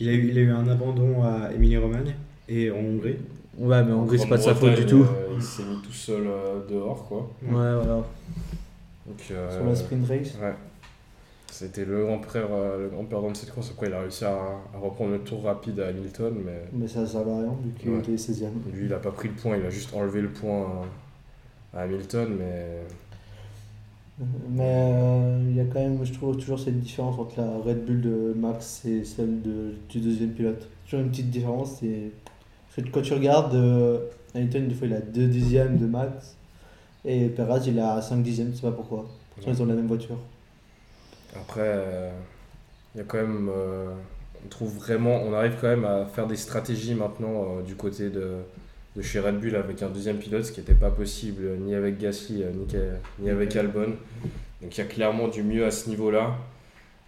Il, a eu, il a eu un abandon à Émilie-Romagne et en Hongrie. Ouais, mais en Hongrie, c'est pas de sa faute du tout. euh, il s'est mis tout seul euh, dehors, quoi. Ouais, voilà. Donc, euh, Sur la sprint race. Ouais. C'était le grand frère, euh, le grand perdant de cette course. Après, il a réussi à, à reprendre le tour rapide à Hamilton, mais Mais ça sert à rien vu qu'il Ouais. était 16ème. lui, il a pas pris le point. Il a juste enlevé le point à, à Hamilton, mais Mais euh, il y a quand même, je trouve toujours cette différence entre la Red Bull de Max et celle de, du deuxième pilote. Toujours une petite différence. que quand tu regardes, euh, Hamilton, des fois, il a 2 dixièmes de Max. Et Perez, il a 5 dixièmes, je sais pas pourquoi. Pourtant, ils ont la même voiture. Après, euh, il y a quand même. euh, on trouve vraiment. On arrive quand même à faire des stratégies maintenant du côté de, de chez Red Bull avec un deuxième pilote, ce qui n'était pas possible euh, ni avec Gasly euh, ni, ni avec Albon. Donc il y a clairement du mieux à ce niveau-là.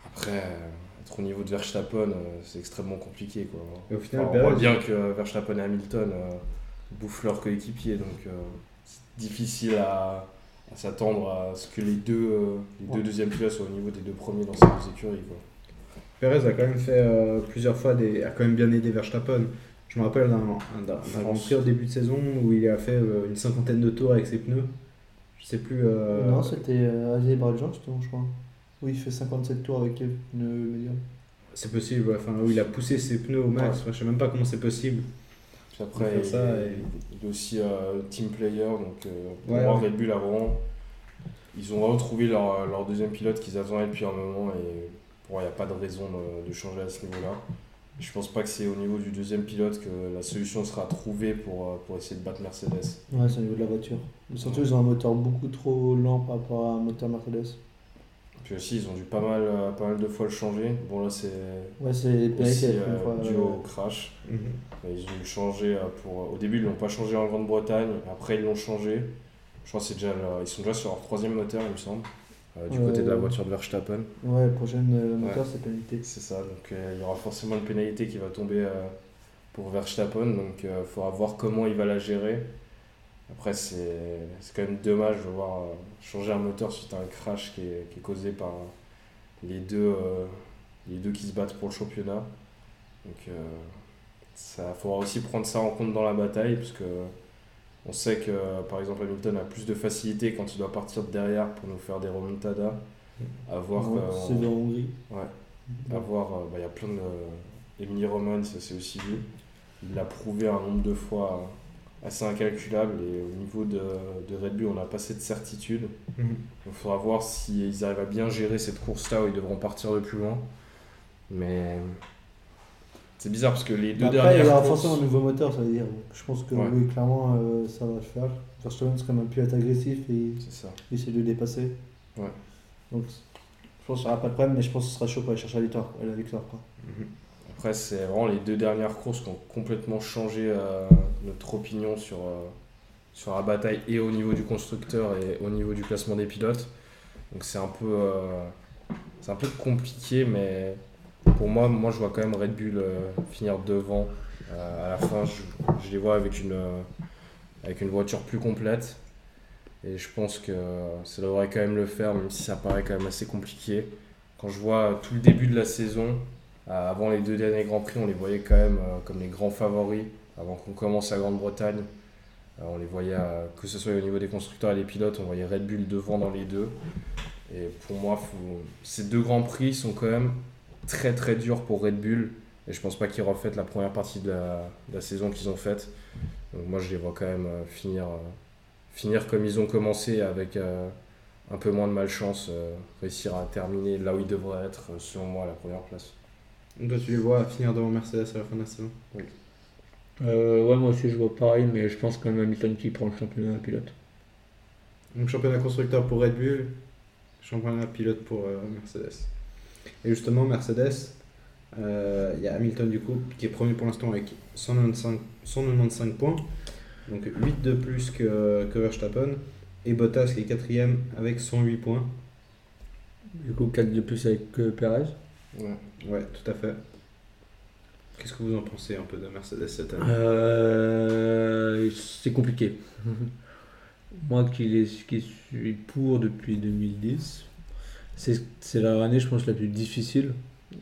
Après, euh, être au niveau de Verstappen, c'est extrêmement compliqué. Quoi. Et au final, Enfin, on voit bien que Verstappen et Hamilton bouffent leurs coéquipiers, donc c'est difficile à, à s'attendre à ce que les deux, les deux Ouais. deuxièmes pilotes soient au niveau des deux premiers dans ces deux écuries. Quoi. Perez a quand même fait euh, plusieurs fois des, a quand même bien aidé Verstappen. Je me rappelle d'un un- d'un- d'un Grand Prix au début de saison où il a fait euh, une cinquantaine de tours avec ses pneus. Je sais plus. euh, Non, c'était euh, Azerbaïdjan, justement, je crois. Oui, il fait 57 tours avec les pneus médiums. c'est possible. ouais. Enfin, où il a poussé ses pneus au max. Ouais. Enfin, je sais même pas comment c'est possible. Puis après, Il ça et- il est aussi euh, team player, donc euh, pour Ouais. Red Bull a vraiment. Ils ont retrouvé leur, leur deuxième pilote qu'ils attendaient depuis un moment et pour moi, il n'y a pas de raison de, de changer à ce niveau-là. Je pense pas que c'est au niveau du deuxième pilote que la solution sera trouvée pour, euh, pour essayer de battre Mercedes. Ouais, c'est au niveau de la voiture. Mais surtout, ils ont un moteur beaucoup trop lent par rapport à un moteur Mercedes. Puis aussi, ils ont dû pas mal, euh, pas mal de fois le changer. Bon, là, c'est Ouais, c'est euh, dû au crash. Mhm. Ils ont dû le changer euh, pour. Au début, ils l'ont pas changé en Grande-Bretagne. Après, ils l'ont changé. Je crois que c'est déjà. Ils sont déjà sur leur troisième moteur, il me semble. Euh, du Euh, côté de la voiture de Verstappen. Ouais, prochaine euh, moteur, c'est pénalité. C'est ça. Donc, euh, il y aura forcément une pénalité qui va tomber euh, pour Verstappen. Donc, il faudra voir comment il va la gérer. Après, c'est quand même dommage de voir euh, changer un moteur suite à un crash qui est, qui est causé par les deux, euh, les deux qui se battent pour le championnat. Donc, euh, ça faudra aussi prendre ça en compte dans la bataille, parce que on sait que, par exemple, Hamilton a plus de facilité quand il doit partir de derrière pour nous faire des remontadas. À voir Ouais, que- c'est en Hongrie. Ouais. À voir, euh, bah, il y a plein de. Emily Roman, ça c'est aussi vu. Il l'a prouvé un nombre de fois assez incalculable et au niveau de, de Red Bull, on n'a pas cette certitude. Mhm. Donc il faudra voir s'ils arrivent à bien gérer cette course-là où ils devront partir de plus loin. Mais c'est bizarre parce que les deux Après, il y dernières aura forcément un nouveau moteur, ça veut dire. Donc, je pense que Ouais. oui, clairement, euh, ça va le faire. Verstappen, c'est comme un pilote agressif et ça. il essaie de le dépasser. Ouais. Donc, je pense qu'il n'y aura pas de problème, mais je pense que ce sera chaud pour aller chercher la victoire. La victoire quoi. Mhm. Après, c'est vraiment les deux dernières courses qui ont complètement changé euh, notre opinion sur, euh, sur la bataille et au niveau du constructeur et au niveau du classement des pilotes. Donc c'est un peu, c'est un peu compliqué, mais pour moi, moi je vois quand même Red Bull euh, finir devant. Euh, à la fin, je, les vois avec une, euh, avec une voiture plus complète. Et je pense que ça devrait quand même le faire, même si ça paraît quand même assez compliqué. Quand je vois tout le début de la saison, avant les deux derniers Grands Prix, on les voyait quand même comme les grands favoris. Avant qu'on commence à Grande-Bretagne, on les voyait, que ce soit au niveau des constructeurs et des pilotes, on voyait Red Bull devant dans les deux. Et pour moi, ces deux Grands Prix sont quand même très très durs pour Red Bull. Et je pense pas qu'ils refaitent la première partie de la, de la saison qu'ils ont faite. Donc moi, je les vois quand même euh, finir, euh, finir comme ils ont commencé avec euh, un peu moins de malchance, euh, réussir à terminer là où ils devraient être, selon moi, à la première place. Toi, tu les vois finir devant Mercedes à la fin de la saison? Euh, ouais, moi aussi je vois pareil, mais je pense quand même Hamilton qui prend le championnat pilote. Donc championnat constructeur pour Red Bull, championnat pilote pour euh, Mercedes. Et justement, Mercedes, euh, il y a Hamilton du coup qui est premier pour l'instant avec 195, 195 points, donc 8 de plus que, que Verstappen, et Bottas qui est quatrième avec 108 points. Du coup, 4 de plus avec euh, Perez. Ouais. Ouais, tout à fait. Qu'est-ce que vous en pensez un peu de Mercedes cette année? Euh, c'est compliqué. Moi qui, les, qui suis pour depuis 2010, c'est leur année, je pense, la plus difficile,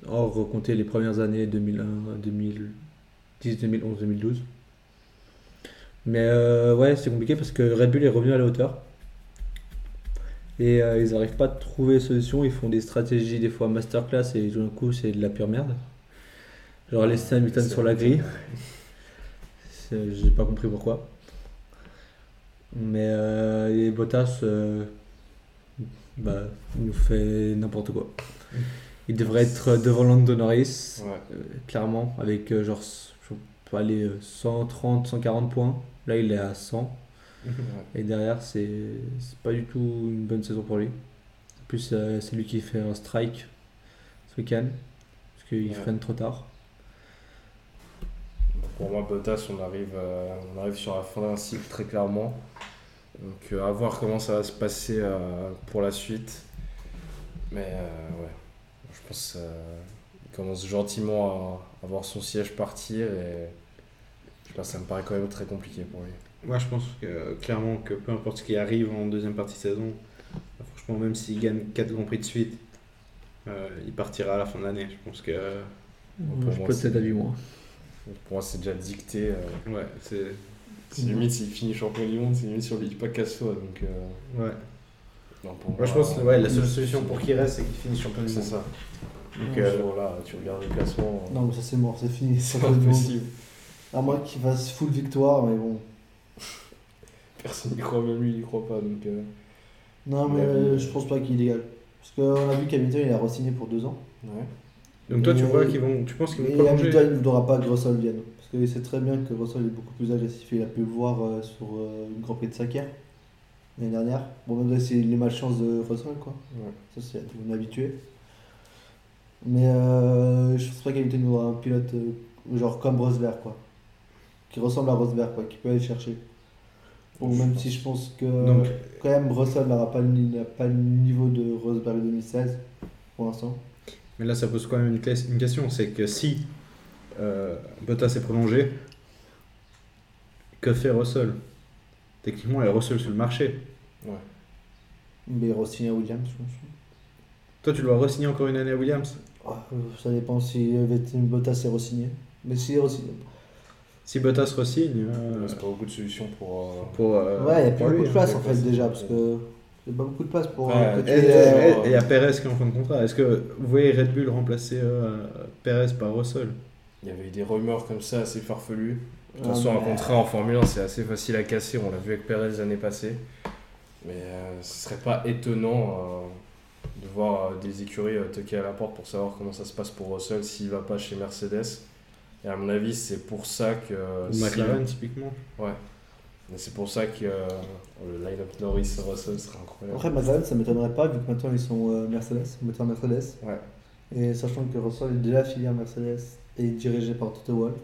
hors compter les premières années 2001, 2010, 2011, 2012. Mais euh, ouais, c'est compliqué parce que Red Bull est revenu à la hauteur. Et euh, ils n'arrivent pas à trouver solution, ils font des stratégies des fois masterclass et tout d'un coup c'est de la pure merde. Genre laisser Hamilton sur la grille. J'ai pas compris pourquoi. Mais euh, et Bottas, euh, bah, il nous fait n'importe quoi. Il devrait être devant Lando Norris, Ouais. euh, clairement, avec euh, genre, je peux aller euh, 130, 140 points. Là, il est à 100. Et derrière, c'est pas du tout une bonne saison pour lui. En plus, euh, c'est lui qui fait un strike ce week-end, parce qu'il Ouais. freine trop tard. Pour moi, Bottas, on arrive, euh, on arrive sur la fin d'un cycle très clairement. Donc euh, à voir comment ça va se passer euh, pour la suite. Mais euh, ouais, je pense qu'il commence gentiment à, à voir son siège partir et je pas, ça me paraît quand même très compliqué pour lui. Moi, je pense que, clairement que peu importe ce qui arrive en deuxième partie de saison, franchement, même s'il gagne 4 Grands Prix de suite, euh, il partira à la fin de l'année. Je pense que. pour je moi, peux avis, moi. Pour moi, c'est déjà dicté. euh, Ouais, c'est. C'est limite, s'il finit champion du monde, c'est limite sur le pas. Donc, euh, Ouais. non, pour Moi, je pense que ouais, la seule solution pour qu'il reste, c'est qu'il finisse champion du c'est monde. ça. Donc, euh, là, tu regardes le classement. euh, Non, mais ça c'est mort, c'est fini. C'est c'est pas possible. À moins qu'il fasse full victoire, mais bon. Personne n'y croit, même lui, il n'y croit pas. Donc, euh, Non, mais Ouais, euh, je pense pas qu'il est légal. Parce qu'on a vu qu'Hamilton il a re-signé pour deux ans. ouais. donc toi, tu vois qu'ils vont. Tu penses qu'ils vont Et prolonger Hamilton ne voudra pas que Russell vienne. Parce qu'il sait très bien que Russell est beaucoup plus agressif. Il a pu le voir euh, sur euh, une Grand Prix de Saker l'année dernière. Bon, même c'est les malchances de Russell, quoi. Ouais. Ça, c'est à tout habitué. Mais euh, je pense pas qu'Hamilton voudra un pilote euh, genre comme Rosberg, quoi. Qui ressemble à Rosberg, quoi. Qui peut aller chercher. Bon, même pense. si je pense que Donc- quand même Russell n'aura pas, pas le niveau de Rosberg 2016 pour l'instant. Mais là, ça pose quand même une, question c'est que si Bottas est prolongé, que fait Russell? Techniquement, il y a Russell sur le marché. Ouais. Mais re-signer à Williams, je pense. Toi, tu dois re-signer encore une année à Williams? Euh, Ça dépend si Vettel Bottas est re-signé. Mais s'il est re-signé. Si Bottas re-signe. euh, C'est pas beaucoup de solutions pour. euh, pour, euh, Ouais, il n'y a plus lui, beaucoup de hein. place en fait déjà. Parce que il n'y a pas beaucoup de place pour Ouais, Et euh, il y a Perez qui est en fin de contrat. Est-ce que vous voyez Red Bull remplacer euh, Perez par Russell? Il y avait eu des rumeurs comme ça assez farfelues. De toute Ah, façon, un contrat en Formule 1, c'est assez facile à casser. On l'a vu avec Perez l'année passée. Mais euh, ce serait pas étonnant euh, de voir euh, des écuries euh, toquer à la porte pour savoir comment ça se passe pour Russell s'il va pas chez Mercedes. Et à mon avis, c'est pour ça que. Ou si- McLaren, typiquement Ouais. Mais c'est pour ça que euh, le line-up Norris-Russell serait incroyable. Après, McLaren, ça m'étonnerait pas vu que maintenant ils sont euh, Mercedes, moteur Mercedes. Ouais. Et sachant que Russell est la filière Mercedes et dirigé par Toto Wolff,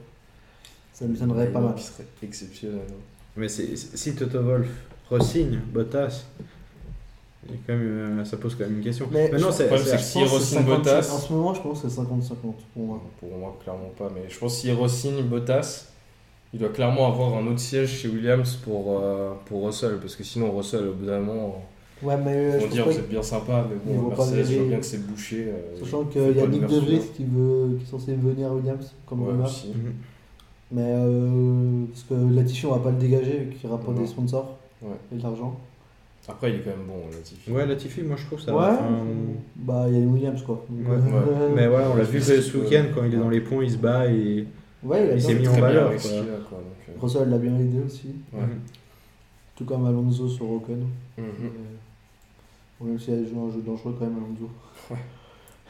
ça m'étonnerait pas mal. Serait exceptionnel. hein. Mais c'est- si Toto Wolff re-signe Bottas, il y a quand même, euh, ça pose quand même une question. Mais je- c'est. le problème, c'est- c'est que Je s'il pense que re-signe 50, Bottas- En ce moment, je pense que c'est 50-50 pour moi. Pour moi, clairement pas. Mais je pense qu'il re-signe Bottas, il doit clairement avoir un autre siège chez Williams pour, euh, pour Russell. Parce que sinon, Russell, au bout d'un moment, Ouais, mais euh, on dire pas êtes bien sympa, mais bon, Mercedes, je vois bien que c'est bouché. euh, Sachant il qu'il y a Nick De d'ouverture. Vries qui, veut, qui est censé venir à Williams comme Ouais, aussi. Mhm. Mais euh, parce que Latifi, on va pas le dégager vu qu'il rapporte des sponsors Ouais. et de l'argent. Après, il est quand même bon, Latifi. Ouais, Latifi, moi je trouve ça. ouais, enfin, bah il y a une Williams quoi. Donc, Ouais, euh, Mais voilà, on l'a vu C'est ce que- week-end quand il est dans les ponts, il se bat et. ouais, il a il bien s'est mis en valeur, quoi. donc, Russell l'a bien aidé aussi. ouais. Tout comme Alonso sur Ocon. Euh, bon, même s'il a joué un jeu dangereux quand même Alonso.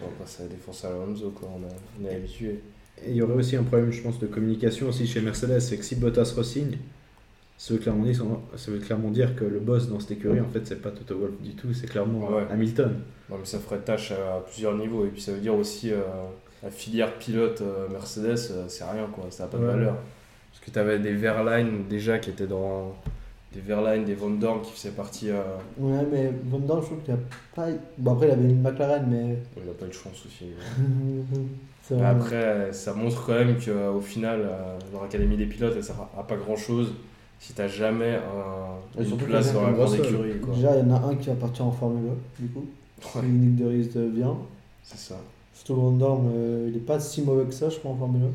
On va passer à la défense à Alonso, quoi. On, a- on est habitué. Et il y aurait aussi un problème, je pense, de communication aussi chez Mercedes, c'est que si Bottas re-signe, ça veut, clairement dire, ça veut clairement dire que le boss dans cette écurie, en fait, c'est pas Toto Wolff du tout, c'est clairement Ouais. Hamilton. Non, mais ça ferait tâche à, à plusieurs niveaux. Et puis ça veut dire aussi euh, la filière pilote euh, Mercedes, euh, c'est rien quoi, ça n'a pas de Ouais. valeur. Parce que tu avais des Verline déjà qui étaient dans, des Verlaine, des Van Dorn qui faisaient partie. euh, Ouais, mais Van Dorn, je trouve qu'il a pas. Bon, après, il avait une McLaren, mais. il n'a pas eu de chance aussi. Mais après, ça montre quand même qu'au final, euh, leur académie des pilotes, elle sert à pas grand chose si t'as jamais un, une place dans la grande écurie. Quoi. Déjà, il y en a un qui va partir en Formule 1, du coup. Si Ouais, Nick de Vries vient. c'est ça. Surtout Van Dorn, euh, il est pas si mauvais que ça, je crois, en Formule 1.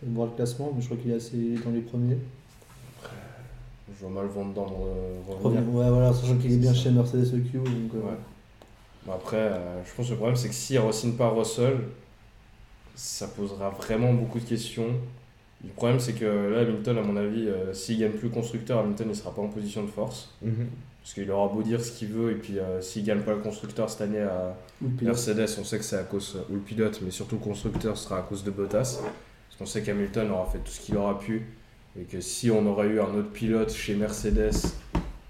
Ça va voir le classement, mais je crois qu'il est assez dans les premiers. Je vois mal Van re- Premier- revenir. Ouais, voilà, sachant qu'il est bien chez Mercedes EQ. Donc, euh, Ouais. Bon, après, euh, je pense que le problème, c'est que s'il ne re-signe pas Russell, ça posera vraiment beaucoup de questions. Le problème, c'est que là, Hamilton, à mon avis, euh, s'il gagne plus constructeur, Hamilton ne sera pas en position de force. Mhm. Parce qu'il aura beau dire ce qu'il veut, et puis euh, s'il gagne pas le constructeur cette année à. Mercedes, on sait que c'est à cause, ou le pilote, mais surtout le constructeur sera à cause de Bottas. Parce qu'on sait qu'Hamilton aura fait tout ce qu'il aura pu, et que si on aurait eu un autre pilote chez Mercedes,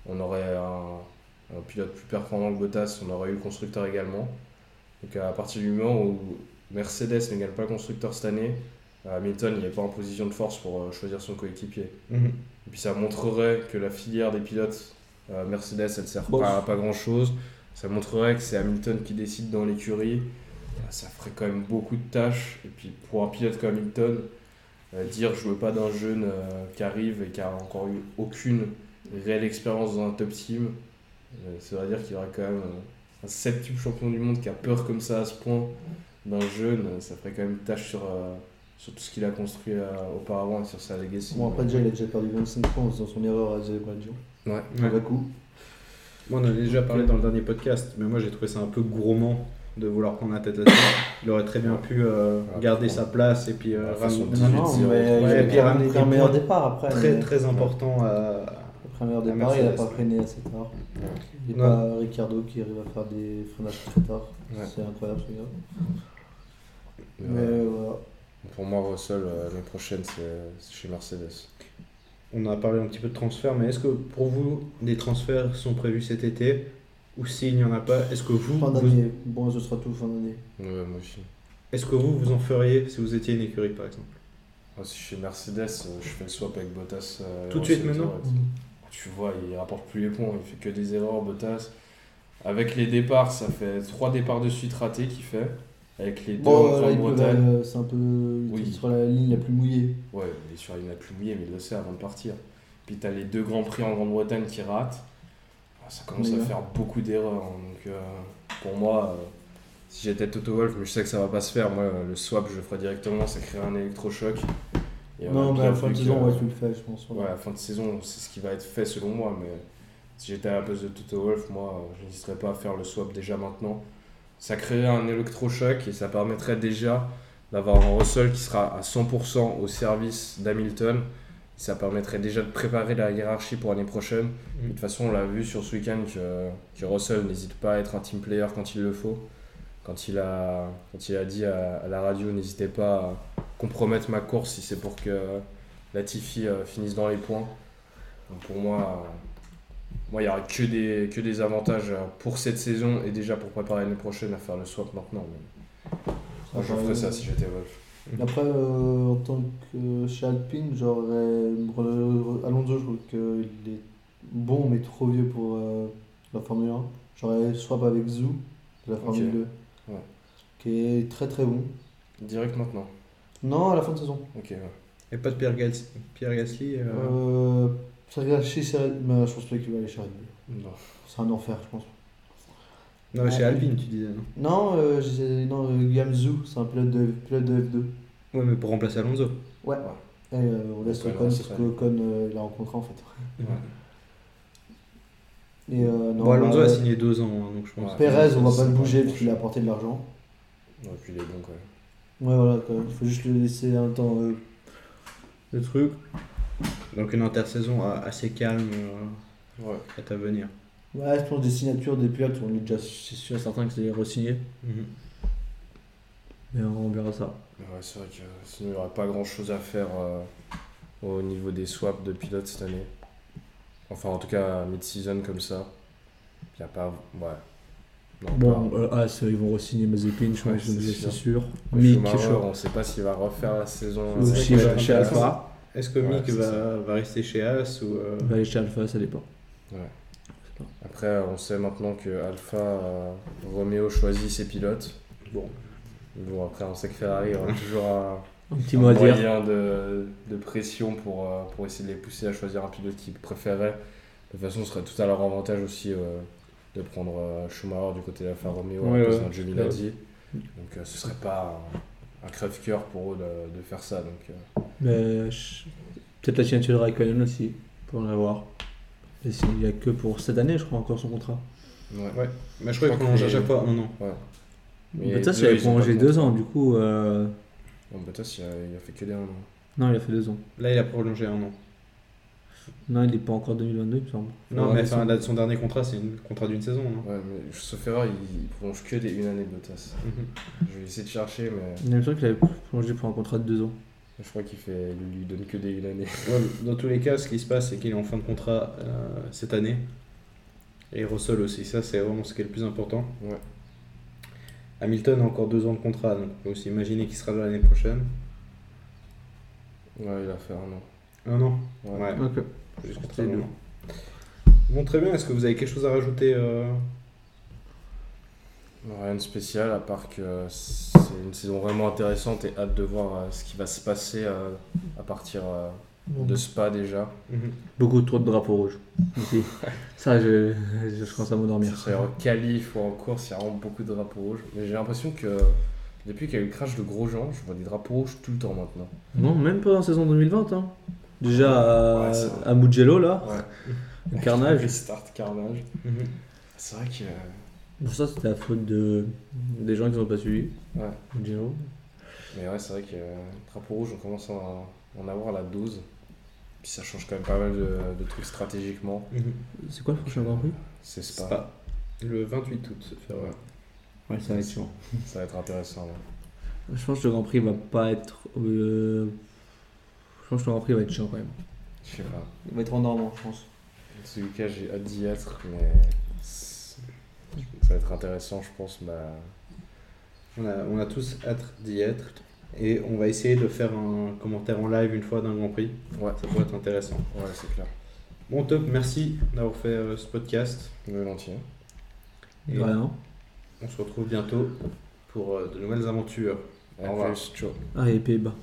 on aurait un, un pilote plus performant que Bottas, on aurait eu le constructeur également. Donc à partir du moment où Mercedes ne gagne pas le constructeur cette année, Hamilton n'est pas en position de force pour euh, choisir son coéquipier. Mhm. Et puis ça montrerait que la filière des pilotes euh, Mercedes, elle sert Bon. pas à pas grand chose. Ça montrerait que c'est Hamilton qui décide dans l'écurie. Ça ferait quand même beaucoup de tâches. Et puis pour un pilote comme Hamilton, dire je veux pas d'un jeune euh, qui arrive et qui a encore eu aucune réelle expérience dans un top team, euh, ça veut dire qu'il aurait quand même euh, un septuple champion du monde qui a peur comme ça à ce point d'un jeune. euh, Ça ferait quand même tâche sur, euh, sur tout ce qu'il a construit euh, auparavant et sur sa legacy. Bon, après, déjà, il a déjà perdu 25 points faisant son erreur à Azerbaïdjan. Ouais. Vrai coup. Moi, on en a déjà parlé dans le dernier podcast, mais moi j'ai trouvé ça un peu gourmand de vouloir prendre la tête là-dessus. Il aurait très bien pu euh, Ouais, garder bon. sa place et puis euh, Ouais, ramener- de- Non, non, 18-0. mais Ouais, pris ramener un meilleur départ après. très mais- très important à. Après un meilleur à départ, il n'a pas freiné assez tard. Il n'y a pas Ricardo qui arrive à faire des freinages très tard. Ouais. C'est incroyable ce gars. Mais, Mais euh, voilà. Pour moi, Russell, euh, l'année prochaine, c'est c'est chez Mercedes. On a parlé un petit peu de transfert, mais est-ce que pour vous des transferts sont prévus cet été? Ou s'il n'y en a pas, est-ce que vous, Fin vous- d'année. Bon, ce sera tout fin d'année. Ouais, moi aussi. est-ce que vous vous en feriez si vous étiez une écurie par exemple? Moi, si je suis Mercedes, euh, je fais le swap avec Bottas. euh, Tout de suite maintenant? Tu vois, il rapporte plus les points, il fait que des erreurs, Bottas. Avec les départs, ça fait trois départs de suite ratés qu'il fait. Avec les deux Bon, en Grande-Bretagne. euh, c'est un peu. Il Oui. est sur la ligne la plus mouillée. Ouais, il est sur la ligne la plus mouillée, mais il le sait avant de partir. Puis t'as les deux grands prix en Grande-Bretagne qui ratent. Ah, Ça commence à faire beaucoup d'erreurs. hein. Donc euh, pour moi, euh, si j'étais Toto Wolff, mais je sais que ça va pas se faire, moi le swap je le ferais directement, ça créerait un électrochoc. Et non, mais à la fin de saison, ouais, tu le fais, je pense. Ouais, à la fin de saison, c'est ce qui va être fait selon moi. Mais si j'étais à la place de Toto Wolff, moi, euh, je n'hésiterais pas à faire le swap déjà maintenant. Ça créerait un électrochoc et ça permettrait déjà d'avoir un Russell qui sera à 100% au service d'Hamilton. Ça permettrait déjà de préparer la hiérarchie pour l'année prochaine. Et de toute façon, on l'a vu sur ce week-end que, que Russell n'hésite pas à être un team player quand il le faut. Quand il a, quand il a dit à, à la radio, n'hésitez pas à compromettre ma course si c'est pour que Latifi euh, finisse dans les points. Donc pour moi, moi il n'y aura que des, que des avantages pour cette saison et déjà pour préparer l'année prochaine à faire le swap maintenant. Mais moi, je ferais ça si j'étais Wolf. Après, euh, en tant que chez Alpine, j'aurais. euh, Alonso, je trouve qu'il est bon, mais trop vieux pour euh, la Formule 1. J'aurais swap avec Zou de la Formule Ok. 2, Ouais. qui est très très bon. Direct maintenant. Non, à la fin de saison. Ok, ouais. Et pas de Pierre, Gas- Pierre Gasly euh, Euh, Red mais je pense pas qu'il va aller chez Red Bull. Non. C'est un enfer, je pense. Non, chez Ouais. Alpine, tu disais, non Non, euh, j'ai- non euh, Guillaume Zou, c'est un pilote de, pilote de F2. Ouais, mais pour remplacer Alonso. Ouais. Et euh, on laisse Ouais, Ocon parce c'est ça. qu'Ocon euh, il a rencontré en fait. Ouais. Et, euh, non, bon, Alonso bah, a signé deux ans, hein, donc je pense. Ouais. Perez, on va pas le bouger parce qu'il a apporté de l'argent. Ouais, puis il est bon quand même. Ouais, voilà, quoi. il faut juste le laisser un temps. euh, Le truc. Donc une intersaison assez calme euh, Ouais. à venir. Ouais, je pense des signatures des pilotes, on est déjà c'est sûr et certain que c'est re-signé. Mais on verra ça. Ouais, c'est vrai que sinon il n'y aurait pas grand chose à faire euh, au niveau des swaps de pilotes cette année. Enfin, en tout cas, mid-season comme ça. Il n'y a pas. Ouais. Non, Bon, pas. euh, As, ils vont re-signer Mazepin, je Ouais, pense, c'est c'est sûr. Ouais, Mick, je- on ne sait pas s'il va refaire la saison. Ou euh, chez- prochaine. chez Alpha. Est-ce que Ouais, Mick va, va rester chez As ou euh, Il va aller chez Alpha, ça dépend. Ouais. Après, on sait maintenant que Alpha, euh, Romeo choisit ses pilotes. Bon, Bon, après, on sait que Ferrari aura toujours un, Un petit un mot à dire. moyen de, de pression pour, euh, pour essayer de les pousser à choisir un pilote qu'ils préféraient. De toute façon, ce serait tout à leur avantage aussi euh, de prendre euh, Schumacher du côté de l'Alfa Romeo Ouais, à cause ouais. d'un Giovinazzi. Donc, euh, ce serait pas un, un crève-cœur pour eux de, de faire ça. Donc, euh, Mais peut-être la signature de Raikkonen aussi, pour en avoir. Et s'il n'y a que pour cette année, je crois, encore son contrat. ouais. ouais. Mais je crois qu'il prolonge à que- chaque fois un an. ouais. Mais Bottas, eux, il avait prolongé deux ans, du coup. euh, Bon, Bottas, il a, il a fait que des un an. Non, il a fait deux ans. Là, il a prolongé un an. Non, il n'est pas encore 2022, il me semble. Non, mais enfin, là, son dernier contrat, c'est un contrat d'une saison. Non Ouais, mais sauf erreur, il, il prolonge que des une année de Bottas. Mhm. Je vais essayer de chercher, mais Il me semble qu'il avait prolongé pour un contrat de deux ans. Je crois qu'il fait, il lui donne que des une année. Ouais, dans tous les cas, ce qui se passe, c'est qu'il est en fin de contrat euh, cette année. Et Russell aussi, ça c'est vraiment ce qui est le plus important. Ouais. Hamilton a encore deux ans de contrat, donc on peut aussi imaginer qu'il sera là l'année prochaine. Ouais, il a fait un an. Un an Ouais. Ouais, Ok. très bien. longtemps. Bon, très bien, est-ce que vous avez quelque chose à rajouter euh, Rien de spécial, à part que c'est une saison vraiment intéressante et hâte de voir euh, ce qui va se passer euh, à partir euh, de Spa déjà. mhm. Beaucoup trop de drapeaux rouges. Ici. Ça, je, je, commence à m'endormir. en qualif ou en course, il y a vraiment beaucoup de drapeaux rouges. Mais j'ai l'impression que depuis qu'il y a eu le crash de Grosjean, je vois des drapeaux rouges tout le temps maintenant. Non, même pas en saison 2020. Hein. Déjà à, Ouais, à Mugello, là, Ouais. le carnage. Start carnage. Mhm. C'est vrai que. Pour ça, c'était la faute de, des gens qui n'ont pas suivi. Ouais. Mais ouais, c'est vrai que euh, drapeau rouge, on commence à en en avoir à la 12. Puis ça change quand même pas mal de, de trucs stratégiquement. Mhm. C'est quoi le prochain Grand Prix C'est Spa. Spa. Le 28 août. Ouais. Ouais, ça va être chiant. Ça va être intéressant. ouais. Je pense que le Grand Prix va pas être. euh, Je pense que le Grand Prix va être chiant quand même. Je sais pas. Il va être en normand, je pense. Celui cas, j'ai hâte d'y être, mais ça va être intéressant, je pense. Bah, On a, on a tous hâte d'y être. Et on va essayer de faire un commentaire en live une fois d'un Grand Prix. ouais, Ça pourrait être intéressant. ouais, c'est clair. Bon, top, merci d'avoir fait euh, ce podcast. Volontiers. Et rien. on se retrouve bientôt pour euh, de nouvelles aventures. À Au revoir. plus, ciao. Ah, et Pays-Bas.